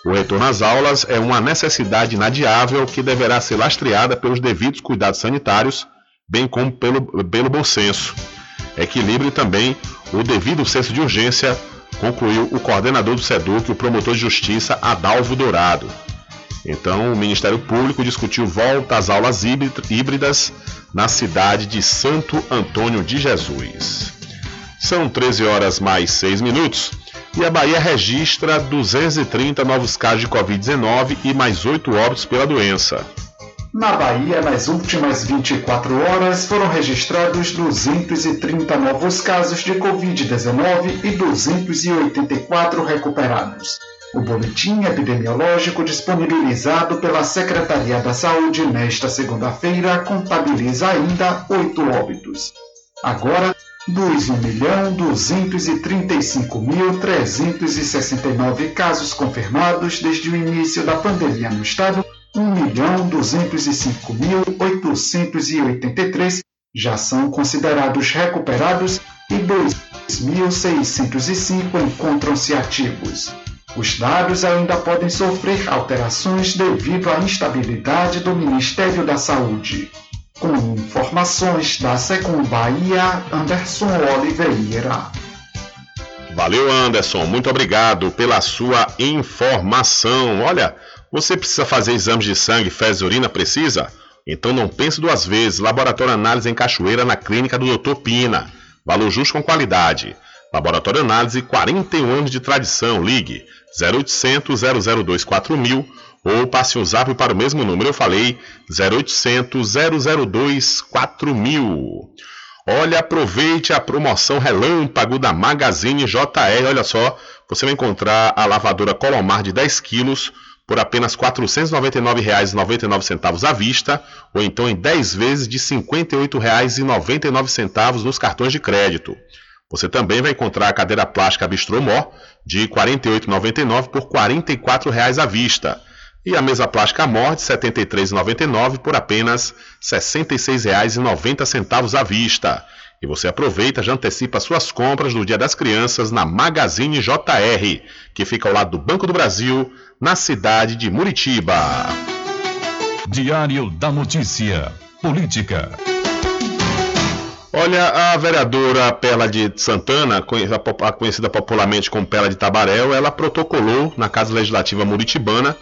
Speaker 1: O retorno às aulas é uma necessidade inadiável que deverá ser lastreada pelos devidos cuidados sanitários, bem como pelo, pelo bom senso equilibre também o devido senso de urgência, concluiu o coordenador do SEDUC, o promotor de justiça Adalvo Dourado. Então, o Ministério Público discutiu volta às aulas híbridas na cidade de Santo Antônio de Jesus. São 13 horas mais 6 minutos e a Bahia registra 230 novos casos de Covid-19 e mais 8 óbitos pela doença.
Speaker 15: Na Bahia, nas últimas 24 horas, foram registrados 230 novos casos de Covid-19 e 284 recuperados. O boletim epidemiológico disponibilizado pela Secretaria da Saúde nesta segunda-feira contabiliza ainda oito óbitos. Agora, dos 1.235.369 casos confirmados desde o início da pandemia no estado, 1.205.883 já são considerados recuperados e 2.605 encontram-se ativos. Os dados ainda podem sofrer alterações devido à instabilidade do Ministério da Saúde. Com informações da Secom Bahia, Anderson Oliveira.
Speaker 1: Valeu, Anderson. Muito obrigado pela sua informação. Olha, você precisa fazer exames de sangue, fezes urina? Precisa? Então não pense duas vezes. Laboratório Análise em Cachoeira, na clínica do Dr. Pina. Valor justo com qualidade. Laboratório Análise, 41 anos de tradição. Ligue 0800 002 4000 ou passe um zap para o mesmo número. Eu falei 0800 002 4000. Olha, aproveite a promoção relâmpago da Magazine JR. Olha só, você vai encontrar a lavadora Colomar de 10 quilos por apenas R$ 499,99 à vista, ou então em 10 vezes de R$ 58,99 nos cartões de crédito. Você também vai encontrar a cadeira plástica Bistromó de R$ 48,99 por R$ 44,00 à vista. E a mesa plástica Amor de R$ 73,99 por apenas R$ 66,90 à vista. E você aproveita, já antecipa suas compras no Dia das Crianças na Magazine JR, que fica ao lado do Banco do Brasil, na cidade de Muritiba.
Speaker 2: Diário da Notícia. Política.
Speaker 1: Olha, a vereadora Pela de Santana, conhecida popularmente como Pela de Tabaréu, ela protocolou na Casa Legislativa Muritibana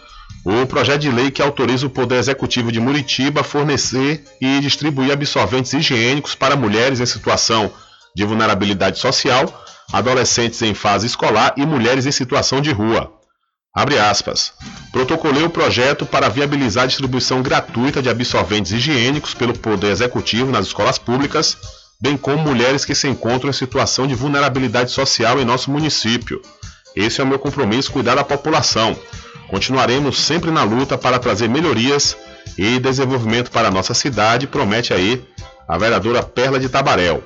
Speaker 1: o projeto de lei que autoriza o Poder Executivo de Muritiba a fornecer e distribuir absorventes higiênicos para mulheres em situação de vulnerabilidade social, adolescentes em fase escolar e mulheres em situação de rua. Abre aspas. protocolei o projeto para viabilizar a distribuição gratuita de absorventes higiênicos pelo Poder Executivo nas escolas públicas, bem como mulheres que se encontram em situação de vulnerabilidade social em nosso município. Esse é o meu compromisso, cuidar da população. Continuaremos sempre na luta para trazer melhorias e desenvolvimento para a nossa cidade, promete aí a vereadora Perla de Tabaréu.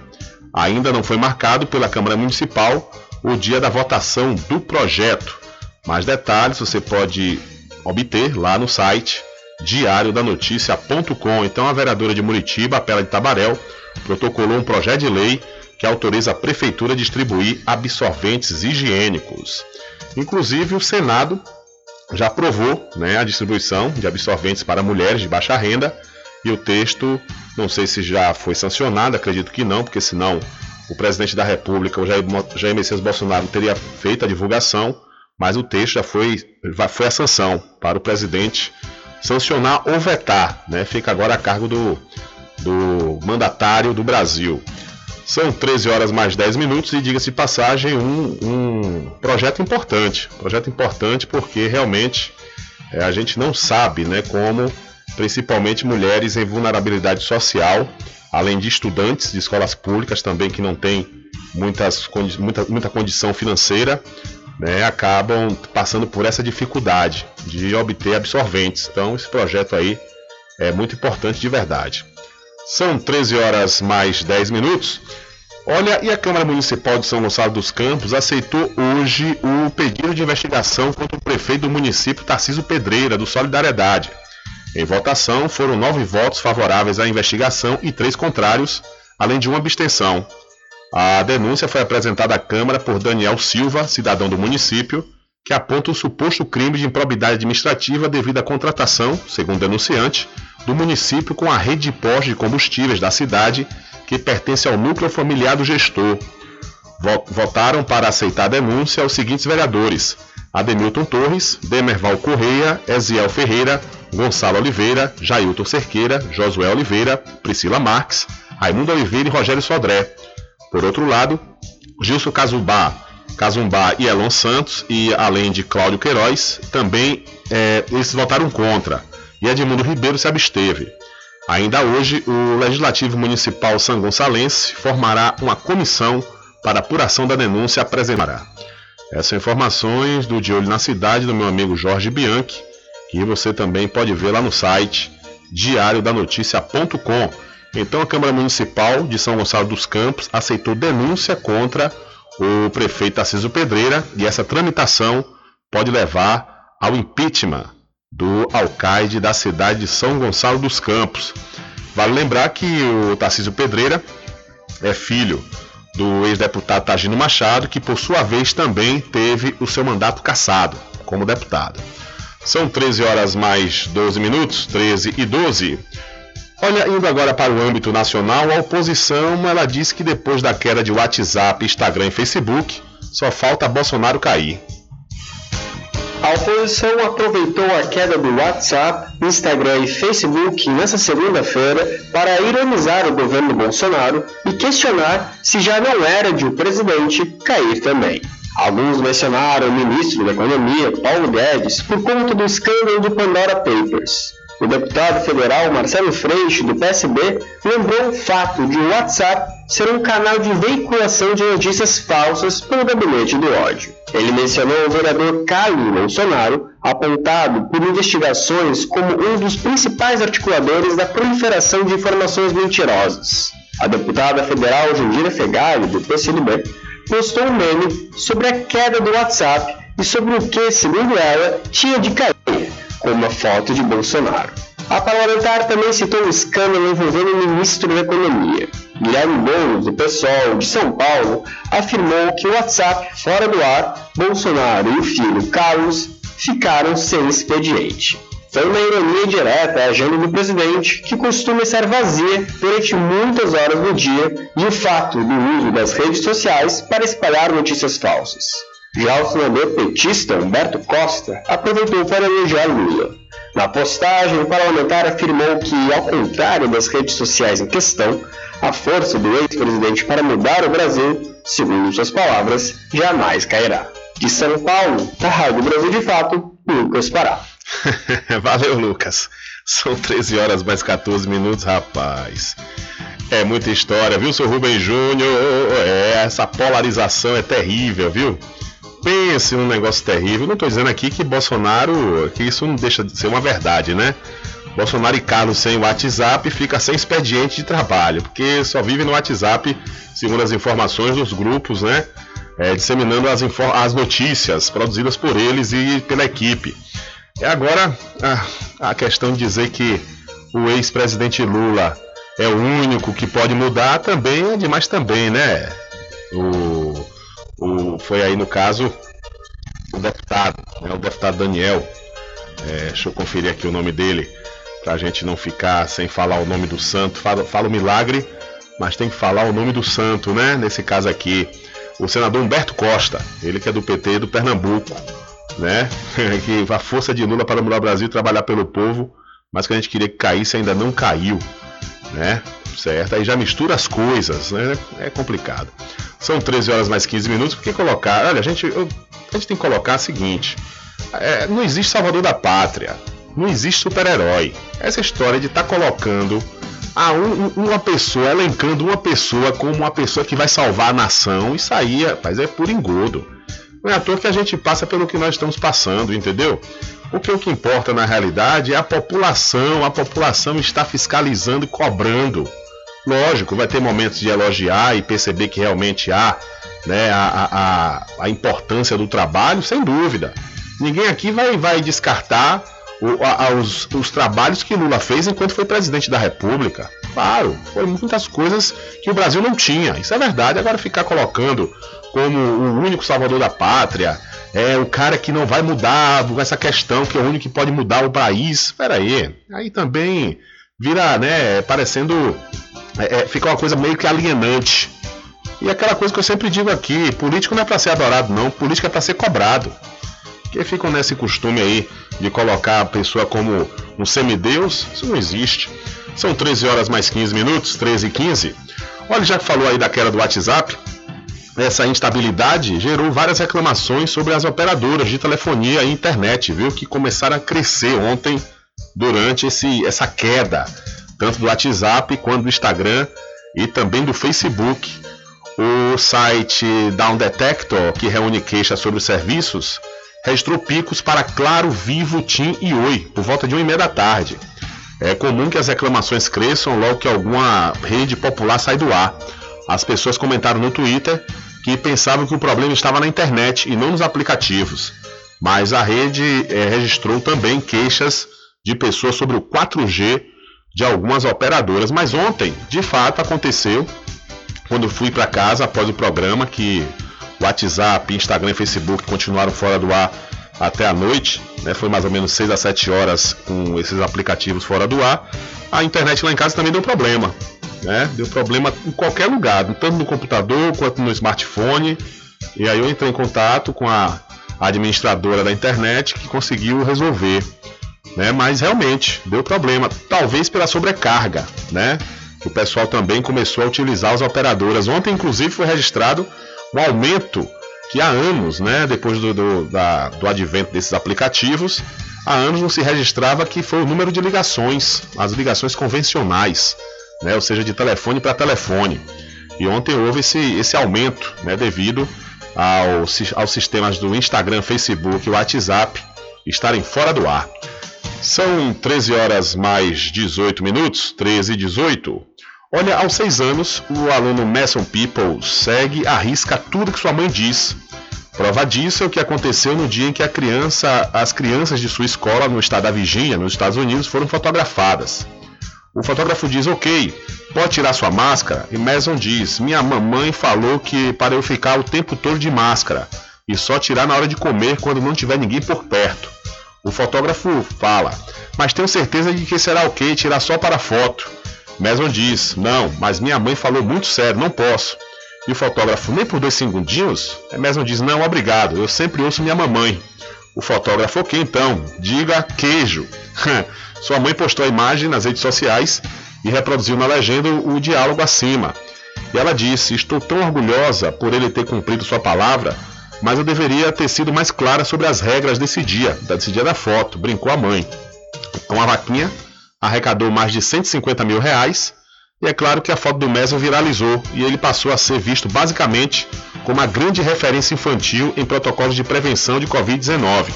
Speaker 1: Ainda não foi marcado pela Câmara Municipal o dia da votação do projeto. Mais detalhes você pode obter lá no site diariodanoticia.com. Então a vereadora de Muritiba, a Perla de Tabaréu, protocolou um projeto de lei que autoriza a prefeitura a distribuir absorventes higiênicos. Inclusive o Senado já aprovou né, a distribuição de absorventes para mulheres de baixa renda e o texto, não sei se já foi sancionado, acredito que não, porque senão o presidente da República, o Jair, Jair Messias Bolsonaro, teria feito a divulgação, mas o texto já foi, foi a sanção para o presidente sancionar ou vetar, né? Fica agora a cargo do, do mandatário do Brasil. São 13 horas mais 10 minutos e diga-se passagem, um, um, projeto importante. Projeto importante porque realmente é, a gente não sabe né, como, principalmente mulheres em vulnerabilidade social, além de estudantes de escolas públicas também que não têm muitas, muita, muita condição financeira, né, acabam passando por essa dificuldade de obter absorventes. Então esse projeto aí é muito importante de verdade. São 13 horas mais 10 minutos. Olha, e a Câmara Municipal de São Gonçalo dos Campos aceitou hoje o pedido de investigação contra o prefeito do município, Tarciso Pedreira, do Solidariedade. Em votação, foram nove votos favoráveis à investigação e três contrários, além de uma abstenção. A denúncia foi apresentada à Câmara por Daniel Silva, cidadão do município, que aponta o suposto crime de improbidade administrativa devido à contratação, segundo o denunciante, do município com a rede de postos de combustíveis da cidade, que pertence ao núcleo familiar do gestor. Votaram para aceitar a denúncia os seguintes vereadores: Ademilton Torres, Demerval Correia, Eziel Ferreira, Gonçalo Oliveira, Jailton Cerqueira, Josué Oliveira, Priscila Marques, Raimundo Oliveira e Rogério Sodré. Por outro lado, Gilson Casubá, Cazumbá e Elon Santos, e além de Cláudio Queiroz, também é, eles votaram contra e Edmundo Ribeiro se absteve. Ainda hoje, o Legislativo Municipal São Gonçalense formará uma comissão para apuração da denúncia apresentará. Essas informações do De Olho na Cidade do meu amigo Jorge Bianchi, que você também pode ver lá no site diariodanoticia.com. Então a Câmara Municipal de São Gonçalo dos Campos aceitou denúncia contra o prefeito Tarcísio Pedreira e essa tramitação pode levar ao impeachment do alcaide da cidade de São Gonçalo dos Campos. Vale lembrar que o Tarcísio Pedreira é filho do ex-deputado Tagino Machado, que por sua vez também teve o seu mandato cassado como deputado. São 13 horas mais 12 minutos, 13 e 12. Olha, indo agora para o âmbito nacional, a oposição ela disse que depois da queda de WhatsApp, Instagram e Facebook, só falta Bolsonaro cair.
Speaker 16: A oposição aproveitou a queda do WhatsApp, Instagram e Facebook nesta segunda-feira para ironizar o governo Bolsonaro e questionar se já não era de o presidente cair também. Alguns mencionaram o ministro da Economia, Paulo Guedes, por conta do escândalo do Pandora Papers. O deputado federal Marcelo Freixo, do PSB, lembrou o fato de o WhatsApp ser um canal de veiculação de notícias falsas pelo gabinete do ódio. Ele mencionou o vereador Carlos Bolsonaro, apontado por investigações como um dos principais articuladores da proliferação de informações mentirosas. A deputada federal Jandira Fegali, do PCdoB, postou um meme sobre a queda do WhatsApp e sobre o que, segundo ela, tinha de cair com uma foto de Bolsonaro. A parlamentar também citou um escândalo envolvendo o ministro da Economia. Guilherme Boulos, do PSOL de São Paulo, afirmou que o WhatsApp fora do ar, Bolsonaro e o filho Carlos ficaram sem expediente. Foi uma ironia direta a agenda do presidente, que costuma estar vazia durante muitas horas do dia, e o fato do uso das redes sociais para espalhar notícias falsas. Já o senador petista Humberto Costa aproveitou para elogiar Lula. Na postagem, o parlamentar afirmou que, ao contrário das redes sociais em questão, a força do ex-presidente para mudar o Brasil, segundo suas palavras, jamais cairá. De São Paulo, da Rádio Brasil de Fato, Lucas Pará.
Speaker 1: Valeu, Lucas. São 13 horas mais 14 minutos, rapaz. É muita história, viu, seu Rubem Júnior? É, essa polarização é terrível, viu? Pense num negócio terrível. Não estou dizendo aqui que Bolsonaro, que isso não deixa de ser uma verdade, né? Bolsonaro e Carlos sem WhatsApp fica sem expediente de trabalho, porque só vive no WhatsApp, segundo as informações dos grupos, né? É, disseminando as, as notícias produzidas por eles e pela equipe. E agora a, a questão de dizer que o ex-presidente Lula é o único que pode mudar também é demais também, né? O, o, foi aí no caso o deputado, né, o deputado Daniel. É, deixa eu conferir aqui o nome dele, para a gente não ficar sem falar o nome do santo. Fala, fala o milagre, mas tem que falar o nome do santo, né? Nesse caso aqui, o senador Humberto Costa, ele que é do PT do Pernambuco, né? que a força de Lula para mudar o Brasil trabalhar pelo povo, mas que a gente queria que caísse ainda não caiu, né? Certo? Aí já mistura as coisas, né? É complicado. São 13 horas mais 15 minutos, porque colocar. Olha, a gente, eu, a gente tem que colocar o seguinte: é, não existe salvador da pátria, não existe super-herói. Essa história de estar tá colocando a um, uma pessoa, elencando uma pessoa como uma pessoa que vai salvar a nação, isso aí, rapaz, é por engodo. Não é à toa que a gente passa pelo que nós estamos passando, entendeu? Porque o que importa na realidade é a população, a população está fiscalizando e cobrando. Lógico, vai ter momentos de elogiar e perceber que realmente há né, a, a, a importância do trabalho, sem dúvida. Ninguém aqui vai, vai descartar o, a, os, os trabalhos que Lula fez enquanto foi presidente da República. Claro, foi muitas coisas que o Brasil não tinha. Isso é verdade. Agora ficar colocando como o único salvador da pátria, é o cara que não vai mudar essa questão, que é o único que pode mudar o país. Espera aí. Aí também vira, né, parecendo. É, é, fica uma coisa meio que alienante. E aquela coisa que eu sempre digo aqui: político não é para ser adorado, não. Político é para ser cobrado. Que ficam nesse costume aí de colocar a pessoa como um semideus, isso não existe. São 13 horas mais 15 minutos, 13 e 15. Olha, já que falou aí da queda do WhatsApp, essa instabilidade gerou várias reclamações sobre as operadoras de telefonia e internet, viu, que começaram a crescer ontem durante esse, essa queda, tanto do WhatsApp quanto do Instagram e também do Facebook. O site Down Detector, que reúne queixas sobre os serviços, registrou picos para Claro, Vivo, TIM e Oi, por volta de 1 e meia da tarde. É comum que as reclamações cresçam logo que alguma rede popular sai do ar. As pessoas comentaram no Twitter que pensavam que o problema estava na internet e não nos aplicativos. Mas a rede é, registrou também queixas de pessoas sobre o 4G de algumas operadoras. Mas ontem, de fato, aconteceu quando fui para casa após o programa que WhatsApp, Instagram e Facebook continuaram fora do ar até a noite, né? foi mais ou menos 6 a 7 horas com esses aplicativos fora do ar. A internet lá em casa também deu problema né? Deu problema em qualquer lugar, tanto no computador quanto no smartphone. E aí eu entrei em contato com a administradora da internet que conseguiu resolver, né? Mas realmente deu problema, talvez pela sobrecarga, né? O pessoal também começou a utilizar as operadoras. Ontem, inclusive, foi registrado um aumento que há anos, né? Depois do, do, da, do advento desses aplicativos, há anos não se registrava que foi o número de ligações, as ligações convencionais né, ou seja, de telefone para telefone. E ontem houve esse, esse aumento né, devido ao, aos sistemas do Instagram, Facebook e WhatsApp estarem fora do ar. São 13 horas mais 18 minutos, 13 e 18. Olha, aos 6 anos, o aluno Mason People segue a risca tudo que sua mãe diz. Prova disso é o que aconteceu no dia em que criança, as crianças de sua escola no estado da Virgínia, nos Estados Unidos, foram fotografadas. O fotógrafo diz: Ok, pode tirar sua máscara? E Mason diz: Minha mamãe falou que para eu ficar o tempo todo de máscara e só tirar na hora de comer quando não tiver ninguém por perto. O fotógrafo fala: Mas tenho certeza de que será ok tirar só para foto. Mason diz: Não, mas minha mãe falou muito sério, não posso. E o fotógrafo: Nem por dois segundinhos? Mason diz: Não, obrigado, eu sempre ouço minha mamãe. O fotógrafo: Ok, então, diga queijo. Sua mãe postou a imagem nas redes sociais e reproduziu na legenda o diálogo acima. E ela disse: Estou tão orgulhosa por ele ter cumprido sua palavra. mas eu deveria ter sido mais clara sobre as regras desse dia, desse dia da foto, brincou a mãe. Com a vaquinha, arrecadou mais de 150 mil reais, e é claro que a foto do Messi viralizou e ele passou a ser visto basicamente como uma grande referência infantil em protocolos de prevenção de Covid-19.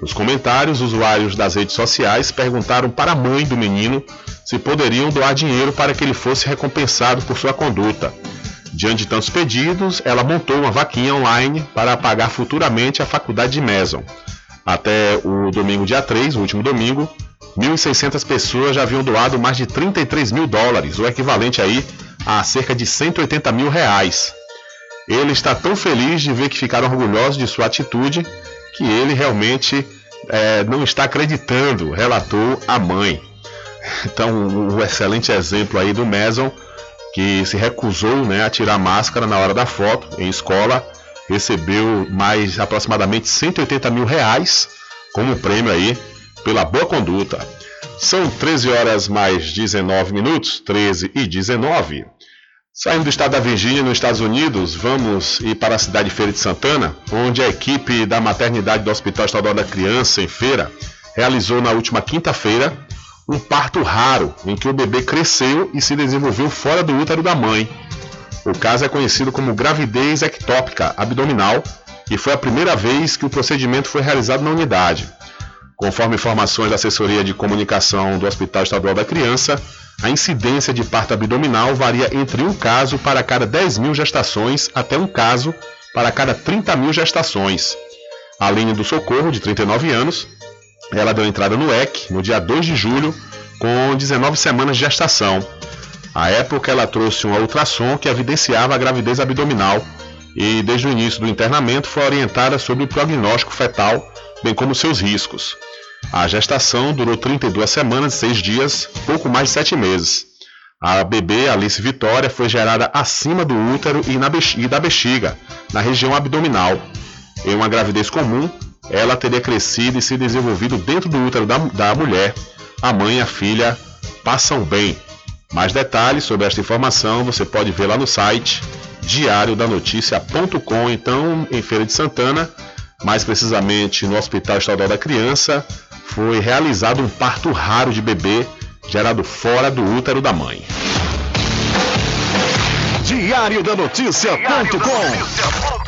Speaker 1: Nos comentários, usuários das redes sociais perguntaram para a mãe do menino se poderiam doar dinheiro para que ele fosse recompensado por sua conduta. Diante de tantos pedidos, ela montou uma vaquinha online para pagar futuramente a faculdade de Mason. Até o domingo dia 3, o último domingo, 1.600 pessoas já haviam doado mais de 33 mil dólares, o equivalente aí a cerca de 180 mil reais. Ele está tão feliz de ver que ficaram orgulhosos de sua atitude que ele realmente é, não está acreditando, relatou a mãe. Então, um excelente exemplo aí do Mason, que se recusou né, a tirar máscara na hora da foto em escola, recebeu mais aproximadamente 180 mil reais como prêmio aí pela boa conduta. São 13 horas mais 19 minutos, 13 e 19. Saindo do estado da Virgínia, nos Estados Unidos, vamos ir para a cidade de Feira de Santana, onde a equipe da maternidade do Hospital Estadual da Criança, em Feira, realizou na última quinta-feira um parto raro, em que o bebê cresceu e se desenvolveu fora do útero da mãe. O caso é conhecido como gravidez ectópica abdominal e foi a primeira vez que o procedimento foi realizado na unidade. Conforme informações da assessoria de comunicação do Hospital Estadual da Criança, a incidência de parto abdominal varia entre um caso para cada 10 mil gestações até um caso para cada 30 mil gestações. A linha do Socorro, de 39 anos, ela deu entrada no EC no dia 2 de julho, com 19 semanas de gestação. À época, ela trouxe um ultrassom que evidenciava a gravidez abdominal e, desde o início do internamento, foi orientada sobre o prognóstico fetal, bem como seus riscos. A gestação durou 32 semanas e 6 dias, pouco mais de 7 meses. A bebê Alice Vitória foi gerada acima do útero e, na e da bexiga, na região abdominal. Em uma gravidez comum, ela teria crescido e se desenvolvido dentro do útero da, da mulher. A mãe e a filha passam bem. Mais detalhes sobre esta informação você pode ver lá no site diariodanoticia.com. Então, em Feira de Santana, mais precisamente no Hospital Estadual da Criança, foi realizado um parto raro de bebê gerado fora do útero da mãe.
Speaker 17: Diário da Notícia.com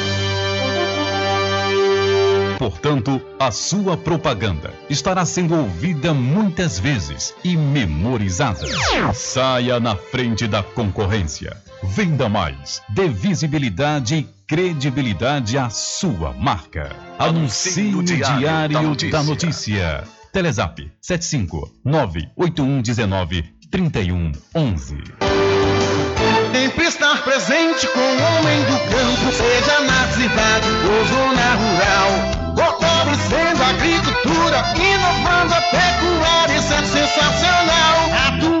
Speaker 2: Portanto, a sua propaganda estará sendo ouvida muitas vezes e memorizada. Saia na frente da concorrência. Venda mais. Dê visibilidade e credibilidade à sua marca. Anuncie no Diário da Notícia. Da Notícia. Telezap 75 98119 3111.
Speaker 5: Sempre estar presente com o homem do campo, seja na cidade ou zona rural. Agricultura, inovando a pecuária, isso é sensacional.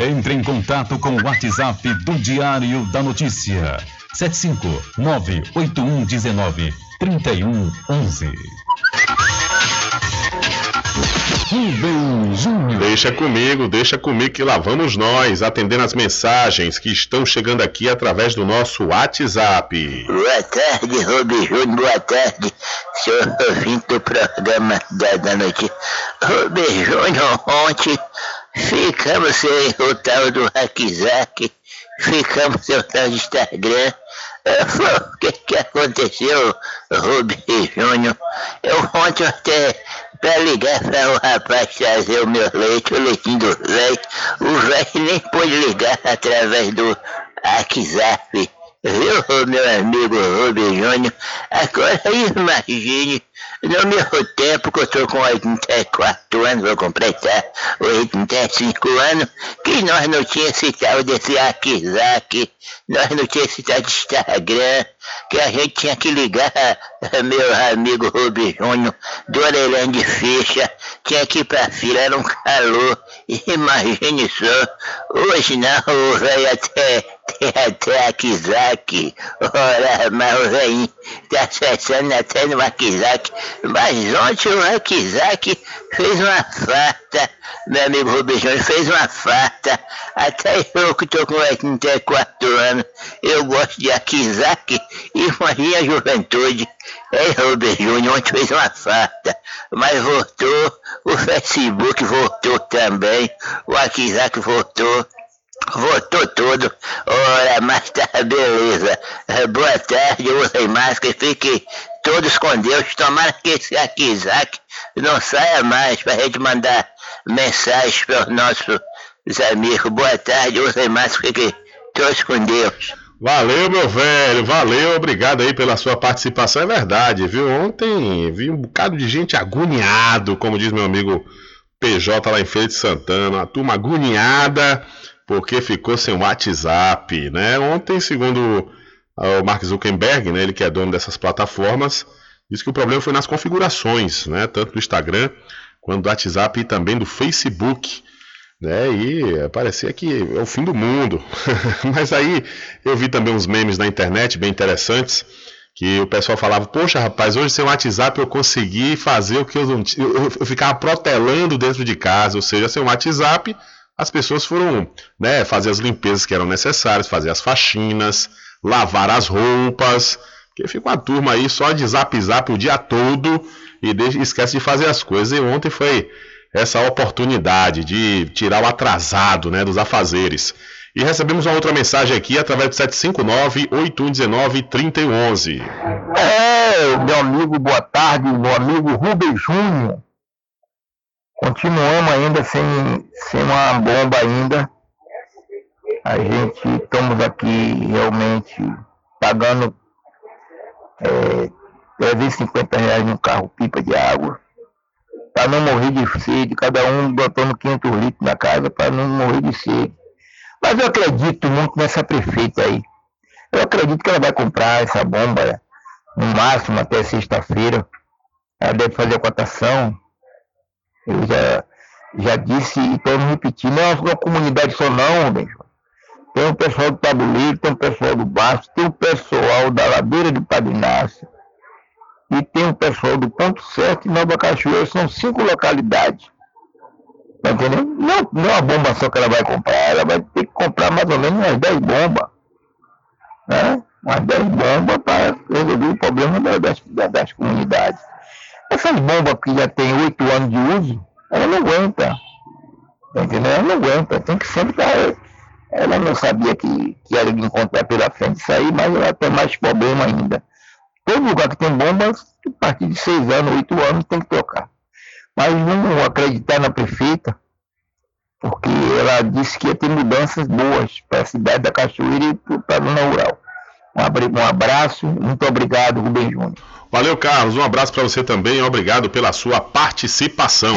Speaker 2: Entre em contato com o WhatsApp do Diário da Notícia. 759-8119-3111.
Speaker 1: Rubem Júnior. Deixa comigo, deixa comigo que lá vamos nós, atendendo as mensagens que estão chegando aqui através do nosso WhatsApp.
Speaker 18: Boa tarde, Rubem Júnior, boa tarde, senhor ouvinte do programa da, da notícia. Rubem Júnior, ontem Ficamos sem o tal do Hackzack, ficamos sem o tal do Instagram. O que, que aconteceu, Rubi Júnior? Eu ontem até para ligar para o rapaz trazer o meu leite, o leitinho do velho, o velho nem pôde ligar através do WhatsApp. Viu, meu amigo Rubi Júnior? Agora imagine no meu tempo, que eu estou com 84 anos, vou completar 85 anos, que nós não tínhamos esse tal desse WhatsApp, nós não tínhamos esse tal de Instagram, que a gente tinha que ligar, meu amigo Rubi Júnior, do orelhão de ficha, tinha que ir pra fila, era um calor, imagine só, hoje não, o velho até, tem até WhatsApp, ora, mas o velho tá acessando até no WhatsApp, mas ontem o Akizak fez uma farta, meu amigo Rubens Júnior fez uma farta. Até eu que estou com 84 anos, eu gosto de Akizak e imagina a juventude. Ei, Rubens Júnior, ontem fez uma farta, mas voltou, o Facebook voltou também, o Akizak voltou. Votou tudo. Ora, mas tá beleza. Boa tarde, usem máscara e fiquem todos com Deus. Tomara que esse Akizak não saia mais para a gente mandar mensagens para os nossos amigos. Boa tarde, usem máscara e fiquem todos com Deus.
Speaker 1: Valeu, meu velho, valeu, obrigado aí pela sua participação. É verdade, viu? Ontem vi um bocado de gente agoniado, como diz meu amigo PJ lá em Feira de Santana, uma turma agoniada porque ficou sem WhatsApp, né? Ontem, segundo o Mark Zuckerberg, né, ele que é dono dessas plataformas, disse que o problema foi nas configurações, né, tanto do Instagram quanto do WhatsApp e também do Facebook né? E parecia que é o fim do mundo. Mas aí eu vi também uns memes na internet bem interessantes que o pessoal falava: Poxa, rapaz, hoje sem o WhatsApp eu consegui fazer o que eu não eu, eu ficava protelando dentro de casa, ou seja, sem o WhatsApp as pessoas foram né, fazer as limpezas que eram necessárias, fazer as faxinas, lavar as roupas, porque fica uma turma aí só de zap zap o dia todo e esquece de fazer as coisas. E ontem foi essa oportunidade de tirar o atrasado né, dos afazeres. E recebemos uma outra mensagem aqui através do 759-8119-3011.
Speaker 19: É, meu amigo, boa tarde, meu amigo Rubens Júnior. Continuamos ainda sem, sem uma bomba ainda. A gente estamos aqui realmente pagando é, 350 reais no carro pipa de água para não morrer de sede, cada um botando 500 litros na casa para não morrer de sede. Mas eu acredito muito nessa prefeita aí. Eu acredito que ela vai comprar essa bomba no máximo até sexta-feira. Ela deve fazer a cotação. Eu já, já disse e estou repetindo, não é uma comunidade só não, Benjo. Tem o pessoal do tabuleiro, tem o pessoal do baixo, tem o pessoal da ladeira de Padrinácio e tem o pessoal do Ponto Certo e Nova Cachoeira, são cinco localidades. Tá entendendo? Não, não é uma bomba só que ela vai comprar, ela vai ter que comprar mais ou menos umas 10 bombas. Né? Umas 10 bombas para resolver o problema das, das, das comunidades. Essas bombas que já tem 8 anos de uso, ela não aguenta. Tá entendendo? Ela não aguenta. Tem que sempre estar. Ela não sabia que, que era de encontrar pela frente aí, mas ela tem mais problema ainda. Todo lugar que tem bombas, a partir de seis anos, oito anos, tem que trocar. Mas vamos acreditar na prefeita, porque ela disse que ia ter mudanças boas para a cidade da Cachoeira e para a zona rural. Um abraço, muito obrigado, Rubem Júnior.
Speaker 1: Valeu, Carlos. Um abraço para você também. Obrigado pela sua participação.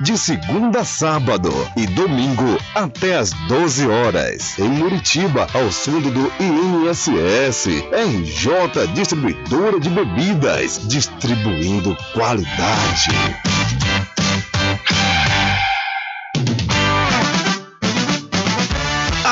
Speaker 17: de segunda a sábado e domingo até às 12 horas. Em Muritiba, ao sul do INSS. RJ Distribuidora de Bebidas, distribuindo qualidade.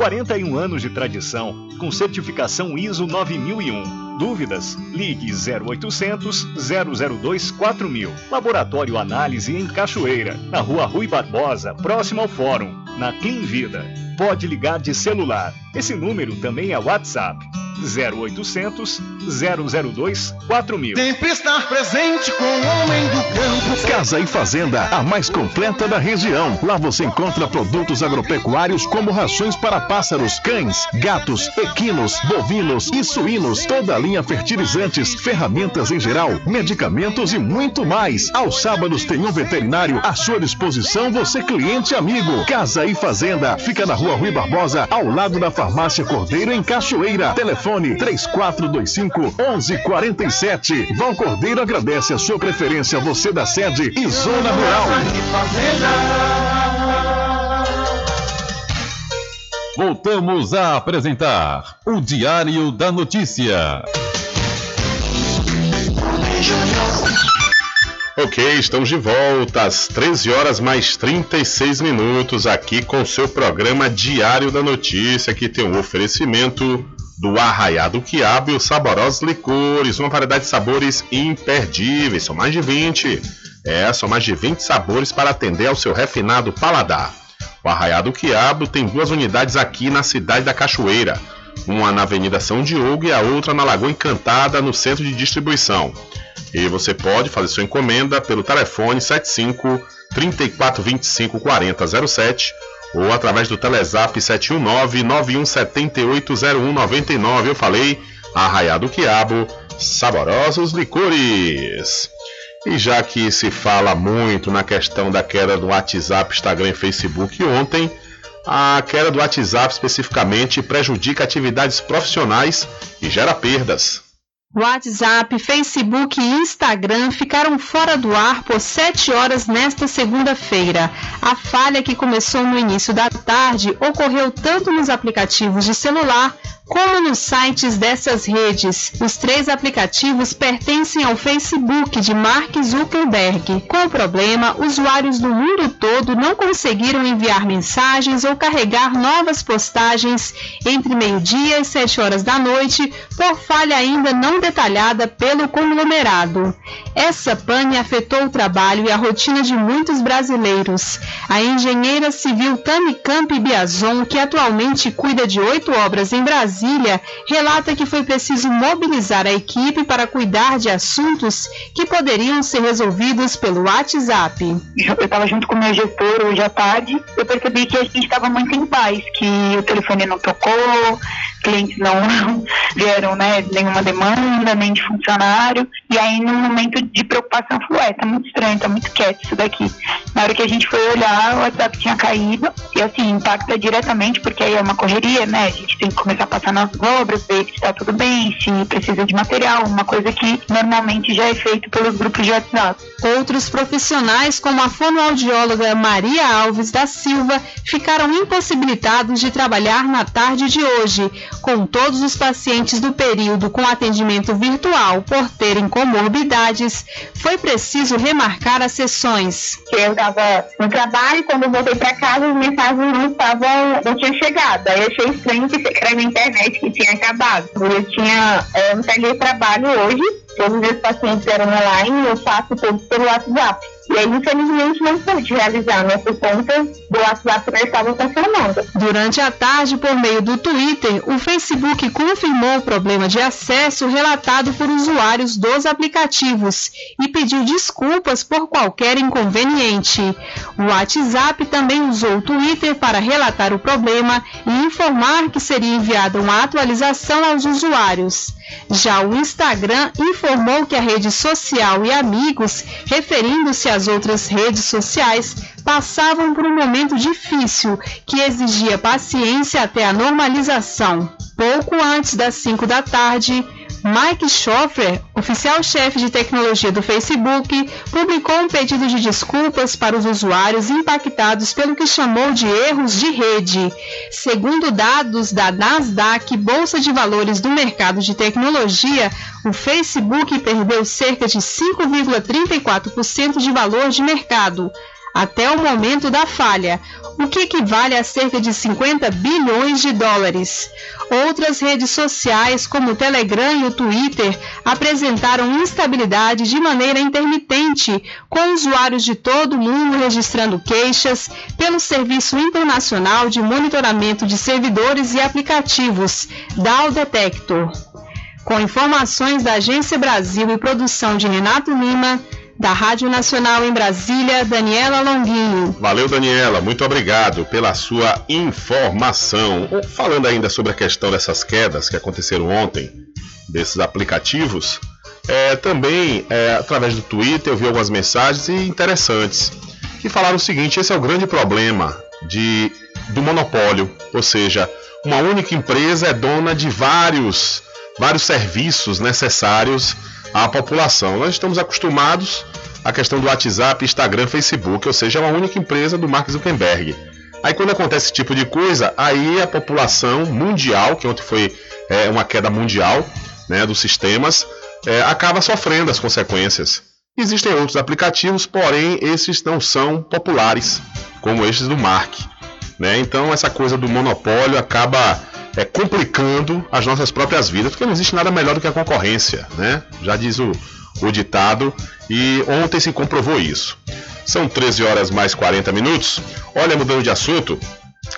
Speaker 14: 41 anos de tradição, com certificação ISO 9001. Dúvidas? Ligue 0800 002 4000. Laboratório Análise em Cachoeira, na Rua Rui Barbosa, próximo ao Fórum, na Clean Vida. Pode ligar de celular. Esse número também é WhatsApp. 0800 002 4000.
Speaker 5: Sempre estar presente com o homem do campo.
Speaker 17: Casa e Fazenda, a mais completa da região. Lá você encontra produtos agropecuários como rações para pássaros, cães, gatos, equinos, bovinos e suínos, toda a linha fertilizantes, ferramentas em geral, medicamentos e muito mais. Aos sábados tem um veterinário à sua disposição, você cliente amigo. Casa e Fazenda, fica na rua Rui Barbosa, ao lado da farmácia Cordeiro, em Cachoeira. Telefone 3425 1147. Val Cordeiro agradece a sua preferência, você da sede e Zona Rural.
Speaker 2: Voltamos a apresentar o Diário da Notícia.
Speaker 1: Ok, estamos de volta às 13 horas mais 36 minutos aqui com seu programa Diário da Notícia, que tem um oferecimento do Arraiado Quiabo e os saborosos licores, uma variedade de sabores imperdíveis, são mais de 20. É, são mais de 20 sabores para atender ao seu refinado paladar. O Arraiado Quiabo tem duas unidades aqui na cidade da Cachoeira, uma na Avenida São Diogo e a outra na Lagoa Encantada, no centro de distribuição. E você pode fazer sua encomenda pelo telefone 75 3425 4007 ou através do Telezap 719-9178-0199. Eu falei, Arraiado Quiabo, saborosos licores. E já que se fala muito na questão da queda do WhatsApp, Instagram e Facebook ontem, a queda do WhatsApp especificamente prejudica atividades profissionais e gera perdas.
Speaker 20: WhatsApp, Facebook e Instagram ficaram fora do ar por 7 horas nesta segunda-feira. A falha que começou no início da tarde ocorreu tanto nos aplicativos de celular como nos sites dessas redes. Os três aplicativos pertencem ao Facebook de Mark Zuckerberg. Com o problema, usuários do mundo todo não conseguiram enviar mensagens ou carregar novas postagens entre meio-dia e 7 horas da noite por falha ainda não detalhada pelo conglomerado. Essa pane afetou o trabalho e a rotina de muitos brasileiros. A engenheira civil Tami Camp Biazon, que atualmente cuida de oito obras em Brasília, relata que foi preciso mobilizar a equipe para cuidar de assuntos que poderiam ser resolvidos pelo WhatsApp.
Speaker 21: Eu estava junto com o meu gestor hoje à tarde, eu percebi que a gente estava muito em paz, que o telefone não tocou, clientes não vieram, né, nenhuma demanda, nem de funcionário, e aí no momento de preocupação falou, é, tá muito estranho, tá muito quieto isso daqui. Na hora que a gente foi olhar, o WhatsApp tinha caído, e assim, impacta diretamente, porque aí é uma correria, né, a gente tem que começar a passar passar nas obras, ver se está tudo bem, se precisa de material, uma coisa que normalmente já é feito pelos grupos de WhatsApp.
Speaker 20: Outros profissionais, como a fonoaudióloga Maria Alves da Silva, ficaram impossibilitados de trabalhar na tarde de hoje, com todos os pacientes do período com atendimento virtual por terem comorbidades, foi preciso remarcar as sessões.
Speaker 21: Eu estava no trabalho, quando voltei para casa, as mensagens não estavam, não tinham chegado. Aí eu achei estranho que era na internet que tinha acabado. Eu tinha é, um teletrabalho hoje, todos os meus pacientes eram online, eu faço todos pelo WhatsApp. E aí, infelizmente, não pude realizar, né, conta do WhatsApp que estava funcionando.
Speaker 20: Durante a tarde, por meio do Twitter, o Facebook confirmou o problema de acesso relatado por usuários dos aplicativos e pediu desculpas por qualquer inconveniente. O WhatsApp também usou o Twitter para relatar o problema e informar que seria enviada uma atualização aos usuários. Já o Instagram informou que a rede social e amigos, referindo-se às outras redes sociais, passavam por um momento difícil que exigia paciência até a normalização. Pouco antes das 5 da tarde, Mike Schoffer, oficial-chefe de tecnologia do Facebook, publicou um pedido de desculpas para os usuários impactados pelo que chamou de erros de rede. Segundo dados da Nasdaq, Bolsa de Valores do mercado de tecnologia, o Facebook perdeu cerca de 5,34% de valor de mercado até o momento da falha, o que equivale a cerca de 50 bilhões de dólares. Outras redes sociais, como o Telegram e o Twitter, apresentaram instabilidade de maneira intermitente, com usuários de todo o mundo registrando queixas pelo Serviço Internacional de Monitoramento de Servidores e Aplicativos, DAO Detector. Com informações da Agência Brasil e produção de Renato Lima, da Rádio Nacional em Brasília, Daniela Longuinho.
Speaker 1: Valeu, Daniela. Muito obrigado pela sua informação. Falando ainda sobre a questão dessas quedas que aconteceram ontem, desses aplicativos, é, também é, através do Twitter eu vi algumas mensagens interessantes que falaram o seguinte: esse é o grande problema de, do monopólio, ou seja, uma única empresa é dona de vários, vários serviços necessários à população. Nós estamos acostumados à questão do WhatsApp, Instagram, Facebook, ou seja, é uma única empresa do Mark Zuckerberg. Aí quando acontece esse tipo de coisa, aí a população mundial, que ontem foi é, uma queda mundial né, dos sistemas, é, acaba sofrendo as consequências. Existem outros aplicativos, porém esses não são populares, como estes do Mark. Né? Então essa coisa do monopólio acaba é, complicando as nossas próprias vidas, porque não existe nada melhor do que a concorrência, né? Já diz o, o ditado, e ontem se comprovou isso. São 13 horas mais 40 minutos. Olha, mudando de assunto,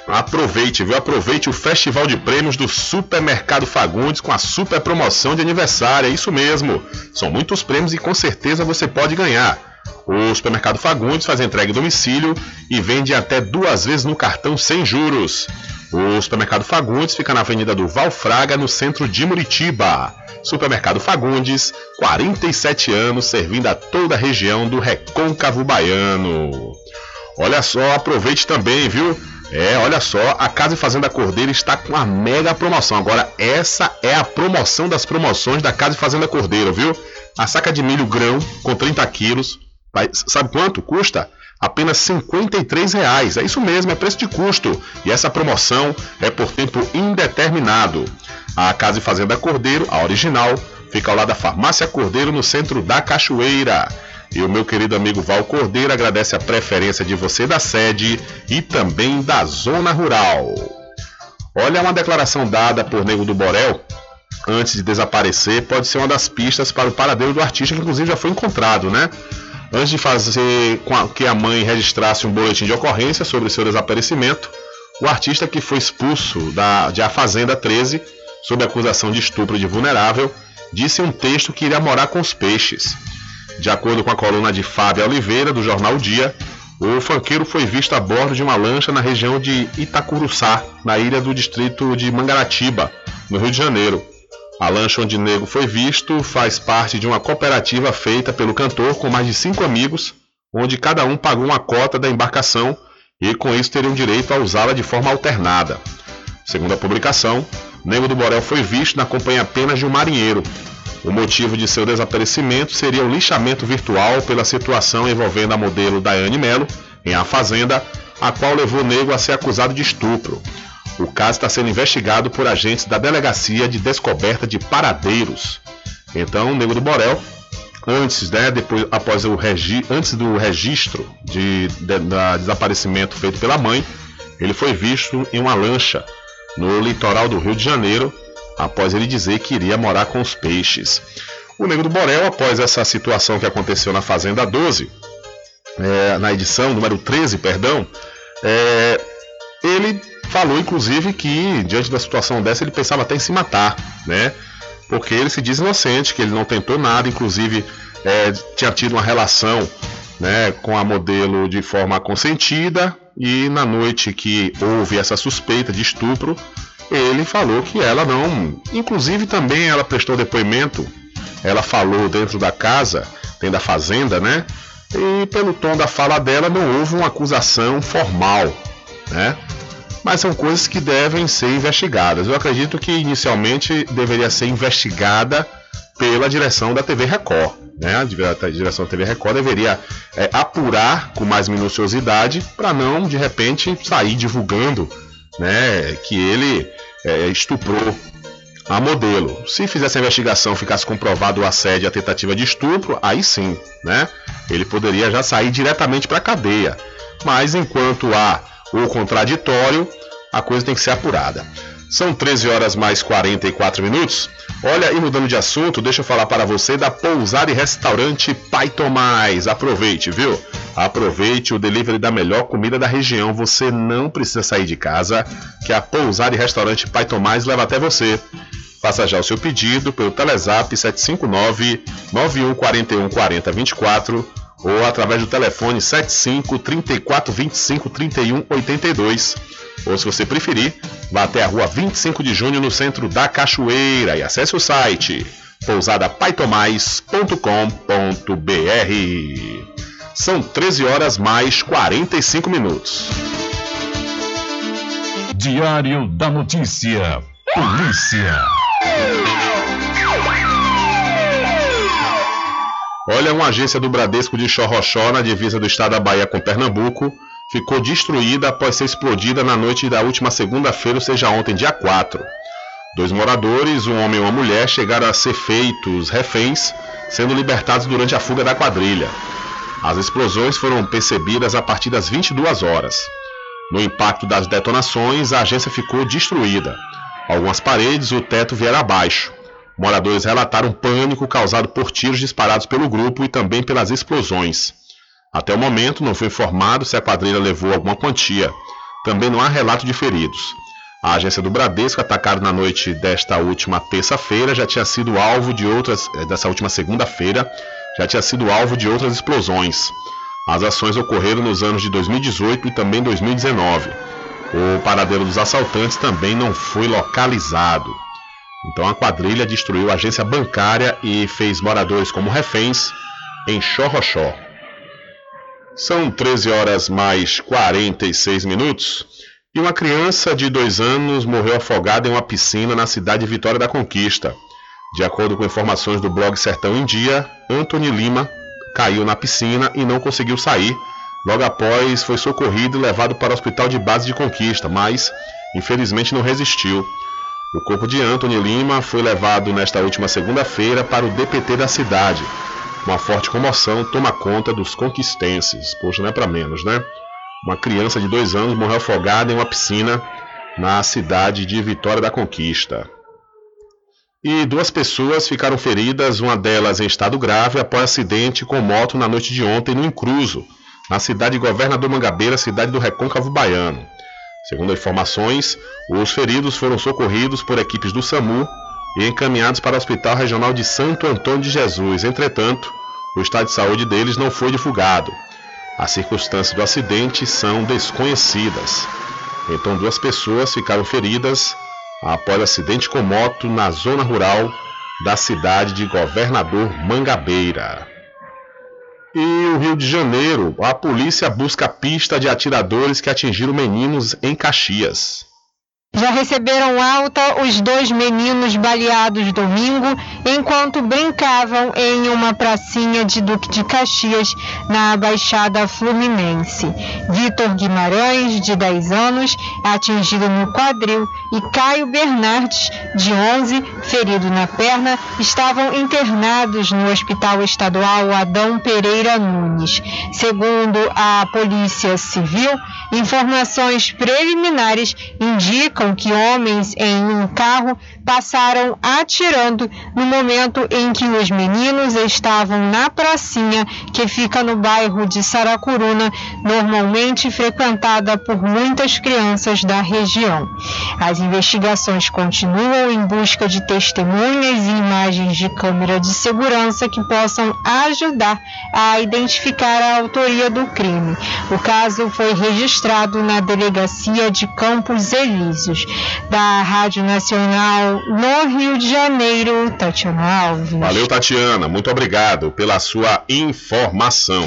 Speaker 1: aproveite, viu? Aproveite o Festival de Prêmios do Supermercado Fagundes com a super promoção de aniversário. É isso mesmo. São muitos prêmios e com certeza você pode ganhar. O Supermercado Fagundes faz entrega em domicílio e vende até duas vezes no cartão sem juros. O Supermercado Fagundes fica na Avenida do Valfraga, no centro de Muritiba. Supermercado Fagundes, 47 anos servindo a toda a região do Recôncavo Baiano. Olha só, aproveite também, viu? É, olha só, a Casa e Fazenda Cordeiro está com uma mega promoção. Agora, essa é a promoção das promoções da Casa e Fazenda Cordeiro, viu? A saca de milho grão com 30 quilos, sabe quanto custa? Apenas R$ 53,00. É isso mesmo, é preço de custo. E essa promoção é por tempo indeterminado. A Casa e Fazenda Cordeiro, a original, fica ao lado da Farmácia Cordeiro, no centro da Cachoeira. E o meu querido amigo Val Cordeiro agradece a preferência de você da sede e também da zona rural. Olha uma declaração dada por Nego do Borel antes de desaparecer, pode ser uma das pistas para o paradeiro do artista, que inclusive já foi encontrado, né? Antes de fazer com que a mãe registrasse um boletim de ocorrência sobre seu desaparecimento, o artista que foi expulso da, de A Fazenda 13, sob acusação de estupro de vulnerável, disse em um texto que iria morar com os peixes. De acordo com a coluna de Fábio Oliveira, do jornal Dia, o fanqueiro foi visto a bordo de uma lancha na região de Itacuruçá, na ilha do distrito de Mangaratiba, no Rio de Janeiro. A lancha onde Nego foi visto faz parte de uma cooperativa feita pelo cantor com mais de cinco amigos, onde cada um pagou uma cota da embarcação e com isso teriam direito a usá-la de forma alternada. Segundo a publicação, Nego do Borel foi visto na companhia apenas de um marinheiro. O motivo de seu desaparecimento seria o lixamento virtual pela situação envolvendo a modelo Daiane Melo em A Fazenda, a qual levou Nego a ser acusado de estupro. O caso está sendo investigado por agentes da Delegacia de Descoberta de Paradeiros. Então, o Nego do Borel, antes, né, depois, após o regi antes do registro de, de, da desaparecimento feito pela mãe, ele foi visto em uma lancha no litoral do Rio de Janeiro, após ele dizer que iria morar com os peixes. O Negro do Borel, após essa situação que aconteceu na Fazenda 12, é, na edição número 13, perdão, é, ele falou inclusive que diante da situação dessa ele pensava até em se matar, né? Porque ele se diz inocente, que ele não tentou nada, inclusive é, tinha tido uma relação né, com a modelo de forma consentida e na noite que houve essa suspeita de estupro, ele falou que ela não. Inclusive também ela prestou depoimento, ela falou dentro da casa, dentro da fazenda, né? E pelo tom da fala dela não houve uma acusação formal, né? Mas são coisas que devem ser investigadas. Eu acredito que inicialmente deveria ser investigada pela direção da TV Record. Né? A direção da TV Record deveria é, apurar com mais minuciosidade para não, de repente, sair divulgando né, que ele é, estuprou a modelo. Se fizesse a investigação, ficasse comprovado o assédio e a tentativa de estupro, aí sim, né? Ele poderia já sair diretamente para a cadeia. Mas enquanto há o contraditório, a coisa tem que ser apurada. São 13 horas mais 44 minutos. Olha, e mudando de assunto, deixa eu falar para você da pousada e restaurante Pai Tomás. Aproveite, viu? Aproveite o delivery da melhor comida da região. Você não precisa sair de casa, que a pousada e restaurante Pai Tomás leva até você. Faça já o seu pedido pelo Telezap 759 9141 4024 ou através do telefone 75 34 25 31 82 ou se você preferir, vá até a rua 25 de junho no centro da Cachoeira e acesse o site pousadapaitomais.com.br. São 13 horas mais 45 minutos.
Speaker 2: Diário da Notícia. Polícia.
Speaker 1: Olha, uma agência do Bradesco de Chorrochó, na divisa do estado da Bahia com Pernambuco, ficou destruída após ser explodida na noite da última segunda-feira, ou seja, ontem, dia 4. Dois moradores, um homem e uma mulher, chegaram a ser feitos reféns, sendo libertados durante a fuga da quadrilha. As explosões foram percebidas a partir das 22 horas. No impacto das detonações, a agência ficou destruída. Algumas paredes e o teto vieram abaixo. Moradores relataram pânico causado por tiros disparados pelo grupo e também pelas explosões. Até o momento não foi informado se a quadrilha levou alguma quantia. Também não há relato de feridos. A agência do Bradesco, atacada na noite desta última terça-feira, já tinha sido alvo de outras. Eh, dessa última segunda-feira, já tinha sido alvo de outras explosões. As ações ocorreram nos anos de 2018 e também 2019. O paradeiro dos assaltantes também não foi localizado. Então a quadrilha destruiu a agência bancária e fez moradores como reféns em Xorroxó. São 13 horas mais 46 minutos e uma criança de dois anos morreu afogada em uma piscina na cidade de Vitória da Conquista. De acordo com informações do blog Sertão em Dia, Anthony Lima caiu na piscina e não conseguiu sair. Logo após, foi socorrido e levado para o hospital de base de Conquista, mas infelizmente não resistiu. O corpo de Anthony Lima foi levado nesta última segunda-feira para o DPT da cidade, uma forte comoção toma conta dos conquistenses. Poxa, não é para menos, né? Uma criança de dois anos morreu afogada em uma piscina na cidade de Vitória da Conquista. E duas pessoas ficaram feridas, uma delas em estado grave, após acidente com moto na noite de ontem no Incruso, na cidade de Governador Mangabeira, cidade do Recôncavo Baiano. Segundo informações, os feridos foram socorridos por equipes do SAMU e encaminhados para o Hospital Regional de Santo Antônio de Jesus. Entretanto, o estado de saúde deles não foi divulgado. As circunstâncias do acidente são desconhecidas. Então, duas pessoas ficaram feridas após acidente com moto na zona rural da cidade de Governador Mangabeira. E o Rio de Janeiro, a polícia busca pista de atiradores que atingiram meninos em Caxias.
Speaker 20: Já receberam alta os dois meninos baleados domingo enquanto brincavam em uma pracinha de Duque de Caxias, na Baixada Fluminense. Vitor Guimarães, de 10 anos, atingido no quadril, e Caio Bernardes, de 11, ferido na perna, estavam internados no Hospital Estadual Adão Pereira Nunes. Segundo a Polícia Civil, informações preliminares indicam que homens em um carro passaram atirando no momento em que os meninos estavam na pracinha que fica no bairro de Saracuruna, normalmente frequentada por muitas crianças da região. As investigações continuam em busca de testemunhas e imagens de câmera de segurança que possam ajudar a identificar a autoria do crime. O caso foi registrado na delegacia de Campos Elíseos da Rádio Nacional no Rio de Janeiro, Tatiana Alves.
Speaker 1: Valeu, Tatiana. Muito obrigado pela sua informação.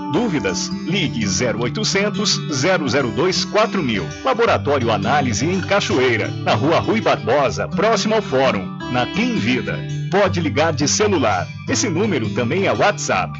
Speaker 14: Dúvidas? Ligue 0800 002 4000. Laboratório Análise em Cachoeira, na Rua Rui Barbosa, próximo ao Fórum, na Clean Vida. Pode ligar de celular. Esse número também é WhatsApp.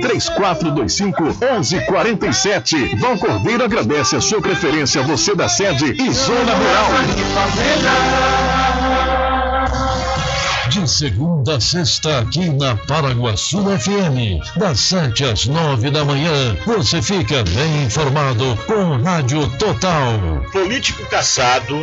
Speaker 17: 3425 1147. Val Cordeiro agradece a sua preferência, você da sede e Zona Rural.
Speaker 2: De segunda a sexta, aqui na Paraguaçu FM, das 7 às 9 da manhã, você fica bem informado com Rádio Total.
Speaker 22: Político caçado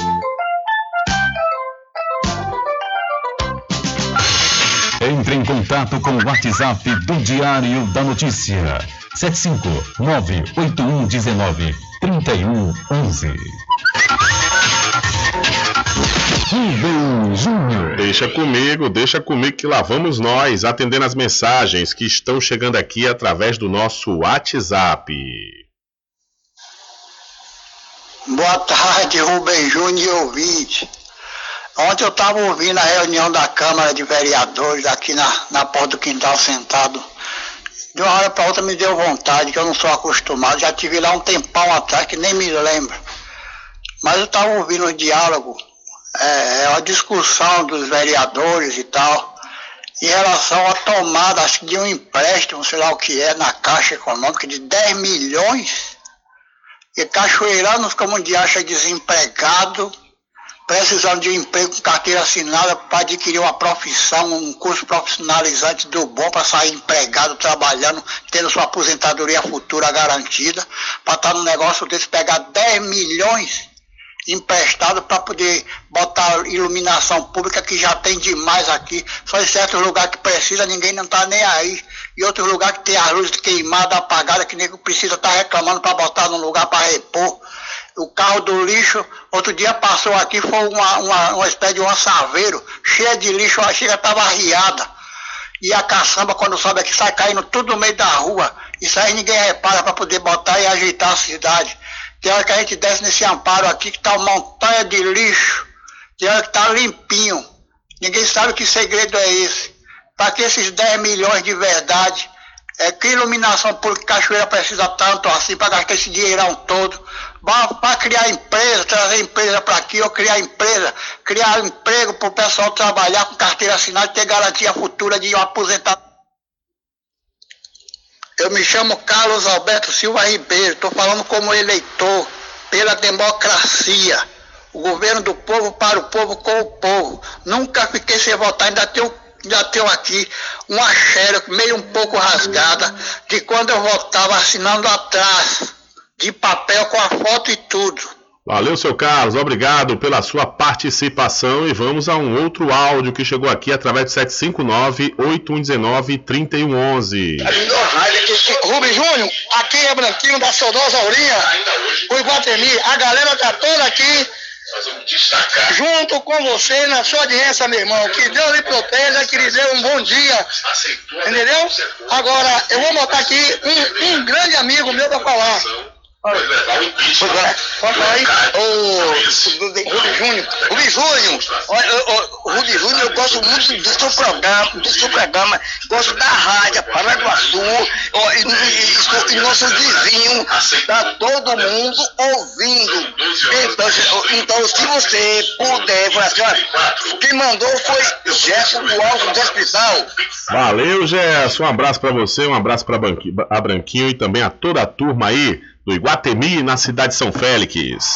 Speaker 2: Entre em contato com o WhatsApp do Diário da Notícia. 759-8119-3111.
Speaker 1: Rubem Júnior. Deixa comigo, deixa comigo que lá vamos nós atendendo as mensagens que estão chegando aqui através do nosso WhatsApp.
Speaker 23: Boa tarde, Rubem Júnior e ouvinte. Ontem eu estava ouvindo a reunião da Câmara de Vereadores aqui na, na porta do quintal sentado. De uma hora para outra me deu vontade, que eu não sou acostumado. Já tive lá um tempão atrás que nem me lembro. Mas eu estava ouvindo o diálogo, é, é a discussão dos vereadores e tal, em relação à tomada, acho que de um empréstimo, sei lá o que é, na Caixa Econômica, de 10 milhões. E cachoeiranos, como um dia acha desempregado, precisando de um emprego com carteira assinada para adquirir uma profissão, um curso profissionalizante do bom para sair empregado, trabalhando, tendo sua aposentadoria futura garantida, para estar no negócio desse, pegar 10 milhões emprestado para poder botar iluminação pública que já tem demais aqui. Só em certos lugares que precisa, ninguém não está nem aí. E outros lugares que tem as luzes queimadas, apagadas, que nego precisa estar tá reclamando para botar num lugar para repor o carro do lixo, outro dia passou aqui, foi uma, uma, uma espécie de um assaveiro, cheia de lixo, a chega estava arriada. E a caçamba, quando sobe aqui, sai caindo tudo no meio da rua. Isso aí ninguém repara para poder botar e ajeitar a cidade. Tem hora que a gente desce nesse amparo aqui, que está uma montanha de lixo. Tem hora que está limpinho. Ninguém sabe que segredo é esse. Para que esses 10 milhões de verdade é, que iluminação pública Cachoeira precisa tanto assim para gastar esse dinheirão todo? Para criar empresa, trazer empresa para aqui, ou criar empresa, criar emprego para o pessoal trabalhar com carteira assinada e ter garantia futura de aposentar. Eu me chamo Carlos Alberto Silva Ribeiro, estou falando como eleitor pela democracia. O governo do povo para o povo com o povo. Nunca fiquei sem votar, ainda tenho já tenho aqui uma xerox meio um pouco rasgada de quando eu votava assinando atrás, de papel com a foto e tudo.
Speaker 1: Valeu, seu Carlos, obrigado pela sua participação e vamos a um outro áudio que chegou aqui através de 759-8119-3111.
Speaker 23: Rubem Júnior, aqui é Branquinho da Saudosa Aurinha, o Iguatemi, a galera tá toda aqui Junto com você na sua audiência, meu irmão. Que Deus lhe proteja, que lhe dê um bom dia. Entendeu? Agora, eu vou botar aqui um, um grande amigo meu para falar. Pode falar aí. O Rudy Júnior. Rudy Júnior. Rudy Júnior, eu gosto muito do seu programa, do seu programa. Gosto da rádio, Paraguaçu. E, e, e nossos vizinhos. Tá todo mundo ouvindo. Então, então se você puder, falar assim, ó, quem mandou foi Gerson do Alto do Hospital.
Speaker 1: Valeu, Gerson. Um abraço para você, um abraço para a Branquinho e também a toda a turma aí do Iguatemi, na cidade de São Félix.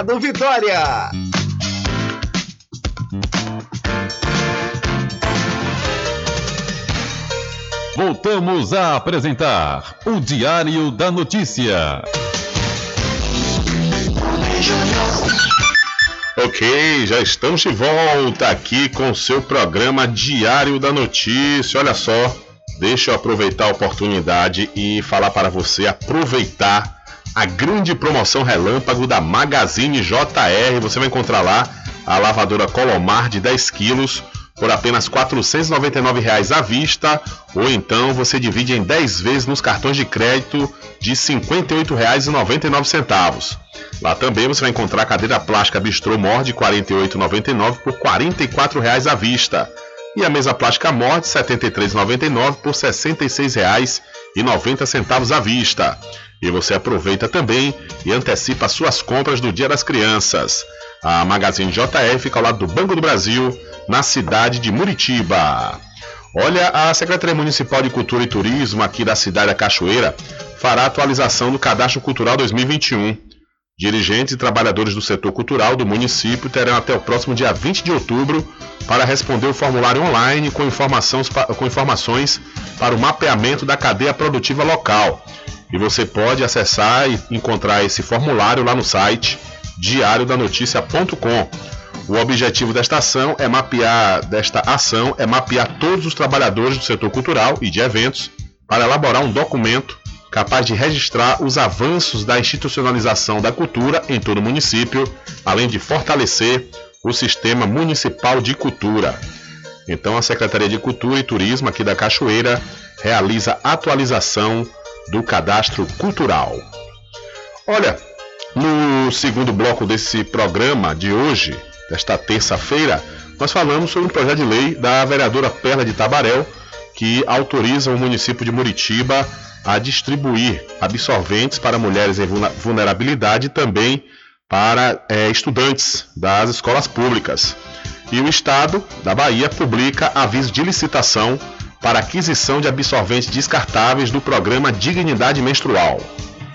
Speaker 17: Mercado Vitória.
Speaker 2: Voltamos a apresentar o Diário da Notícia.
Speaker 1: Ok, já estamos de volta aqui com o seu programa Diário da Notícia. Olha só, deixa eu aproveitar a oportunidade e falar para você aproveitar a grande promoção relâmpago da Magazine JR. Você vai encontrar lá a lavadora Colomar de 10 quilos por apenas 499 reais à vista, ou então você divide em 10 vezes nos cartões de crédito de R$ 58,99. Lá também você vai encontrar cadeira plástica Bistrô Mor de R$ 48,99 por 44 reais à vista. E a mesa plástica Mor de R$ 73,99 por R$ 66,90 à vista. E você aproveita também e antecipa suas compras do Dia das Crianças. A Magazine JR fica ao lado do Banco do Brasil, na cidade de Muritiba. Olha, a Secretaria Municipal de Cultura e Turismo aqui da cidade da Cachoeira fará atualização do Cadastro Cultural 2021. Dirigentes e trabalhadores do setor cultural do município terão até o próximo dia 20 de outubro para responder o formulário online com, com informações para o mapeamento da cadeia produtiva local. E você pode acessar e encontrar esse formulário lá no site diariodanoticia.com. O objetivo desta ação é mapear desta ação é mapear todos os trabalhadores do setor cultural e de eventos para elaborar um documento capaz de registrar os avanços da institucionalização da cultura em todo o município, além de fortalecer o sistema municipal de cultura. Então a Secretaria de Cultura e Turismo aqui da Cachoeira realiza atualização do cadastro cultural. Olha, no segundo bloco desse programa de hoje, desta terça-feira, nós falamos sobre um projeto de lei da vereadora Perla de Tabarel que autoriza o município de Muritiba a distribuir absorventes para mulheres em vulnerabilidade e também para é, estudantes das escolas públicas. E o Estado da Bahia publica aviso de licitação para aquisição de absorventes descartáveis do programa Dignidade Menstrual.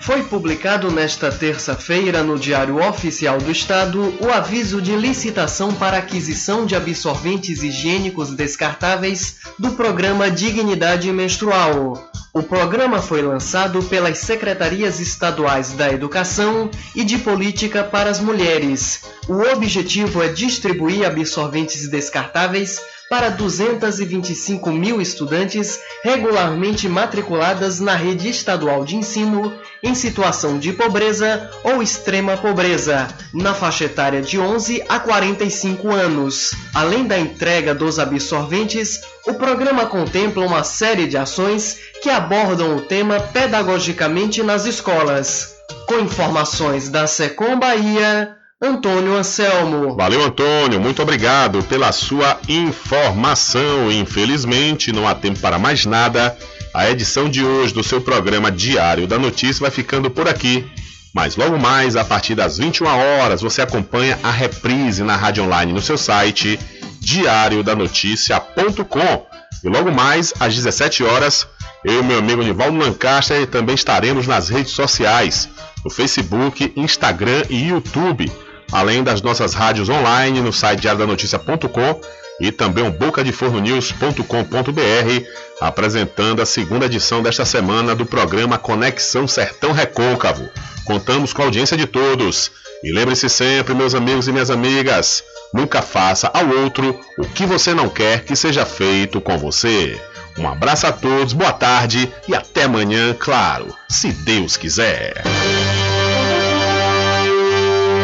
Speaker 24: Foi publicado nesta terça-feira no Diário Oficial do Estado o aviso de licitação para aquisição de absorventes higiênicos descartáveis do programa Dignidade Menstrual. O programa foi lançado pelas Secretarias Estaduais da Educação e de Política para as Mulheres. O objetivo é distribuir absorventes descartáveis para 225 mil estudantes regularmente matriculadas na rede estadual de ensino em situação de pobreza ou extrema pobreza, na faixa etária de 11 a 45 anos. Além da entrega dos absorventes, o programa contempla uma série de ações que abordam o tema pedagogicamente nas escolas. Com informações da Secom Bahia, Antônio Anselmo.
Speaker 1: Valeu, Antônio. Muito obrigado pela sua informação. Infelizmente, não há tempo para mais nada. A edição de hoje do seu programa Diário da Notícia vai ficando por aqui. Mas logo mais, a partir das 21 horas, você acompanha a reprise na rádio online no seu site diariodanoticia.com. E logo mais, às 17 horas, eu e meu amigo Nivaldo Lancaster também estaremos nas redes sociais, no Facebook, Instagram e YouTube além das nossas rádios online no site diariodanoticia.com e também o bocadefornonews.com.br, apresentando a segunda edição desta semana do programa Conexão Sertão Recôncavo. Contamos com a audiência de todos. E lembre-se sempre, meus amigos e minhas amigas, nunca faça ao outro o que você não quer que seja feito com você. Um abraço a todos, boa tarde e até amanhã, claro, se Deus quiser.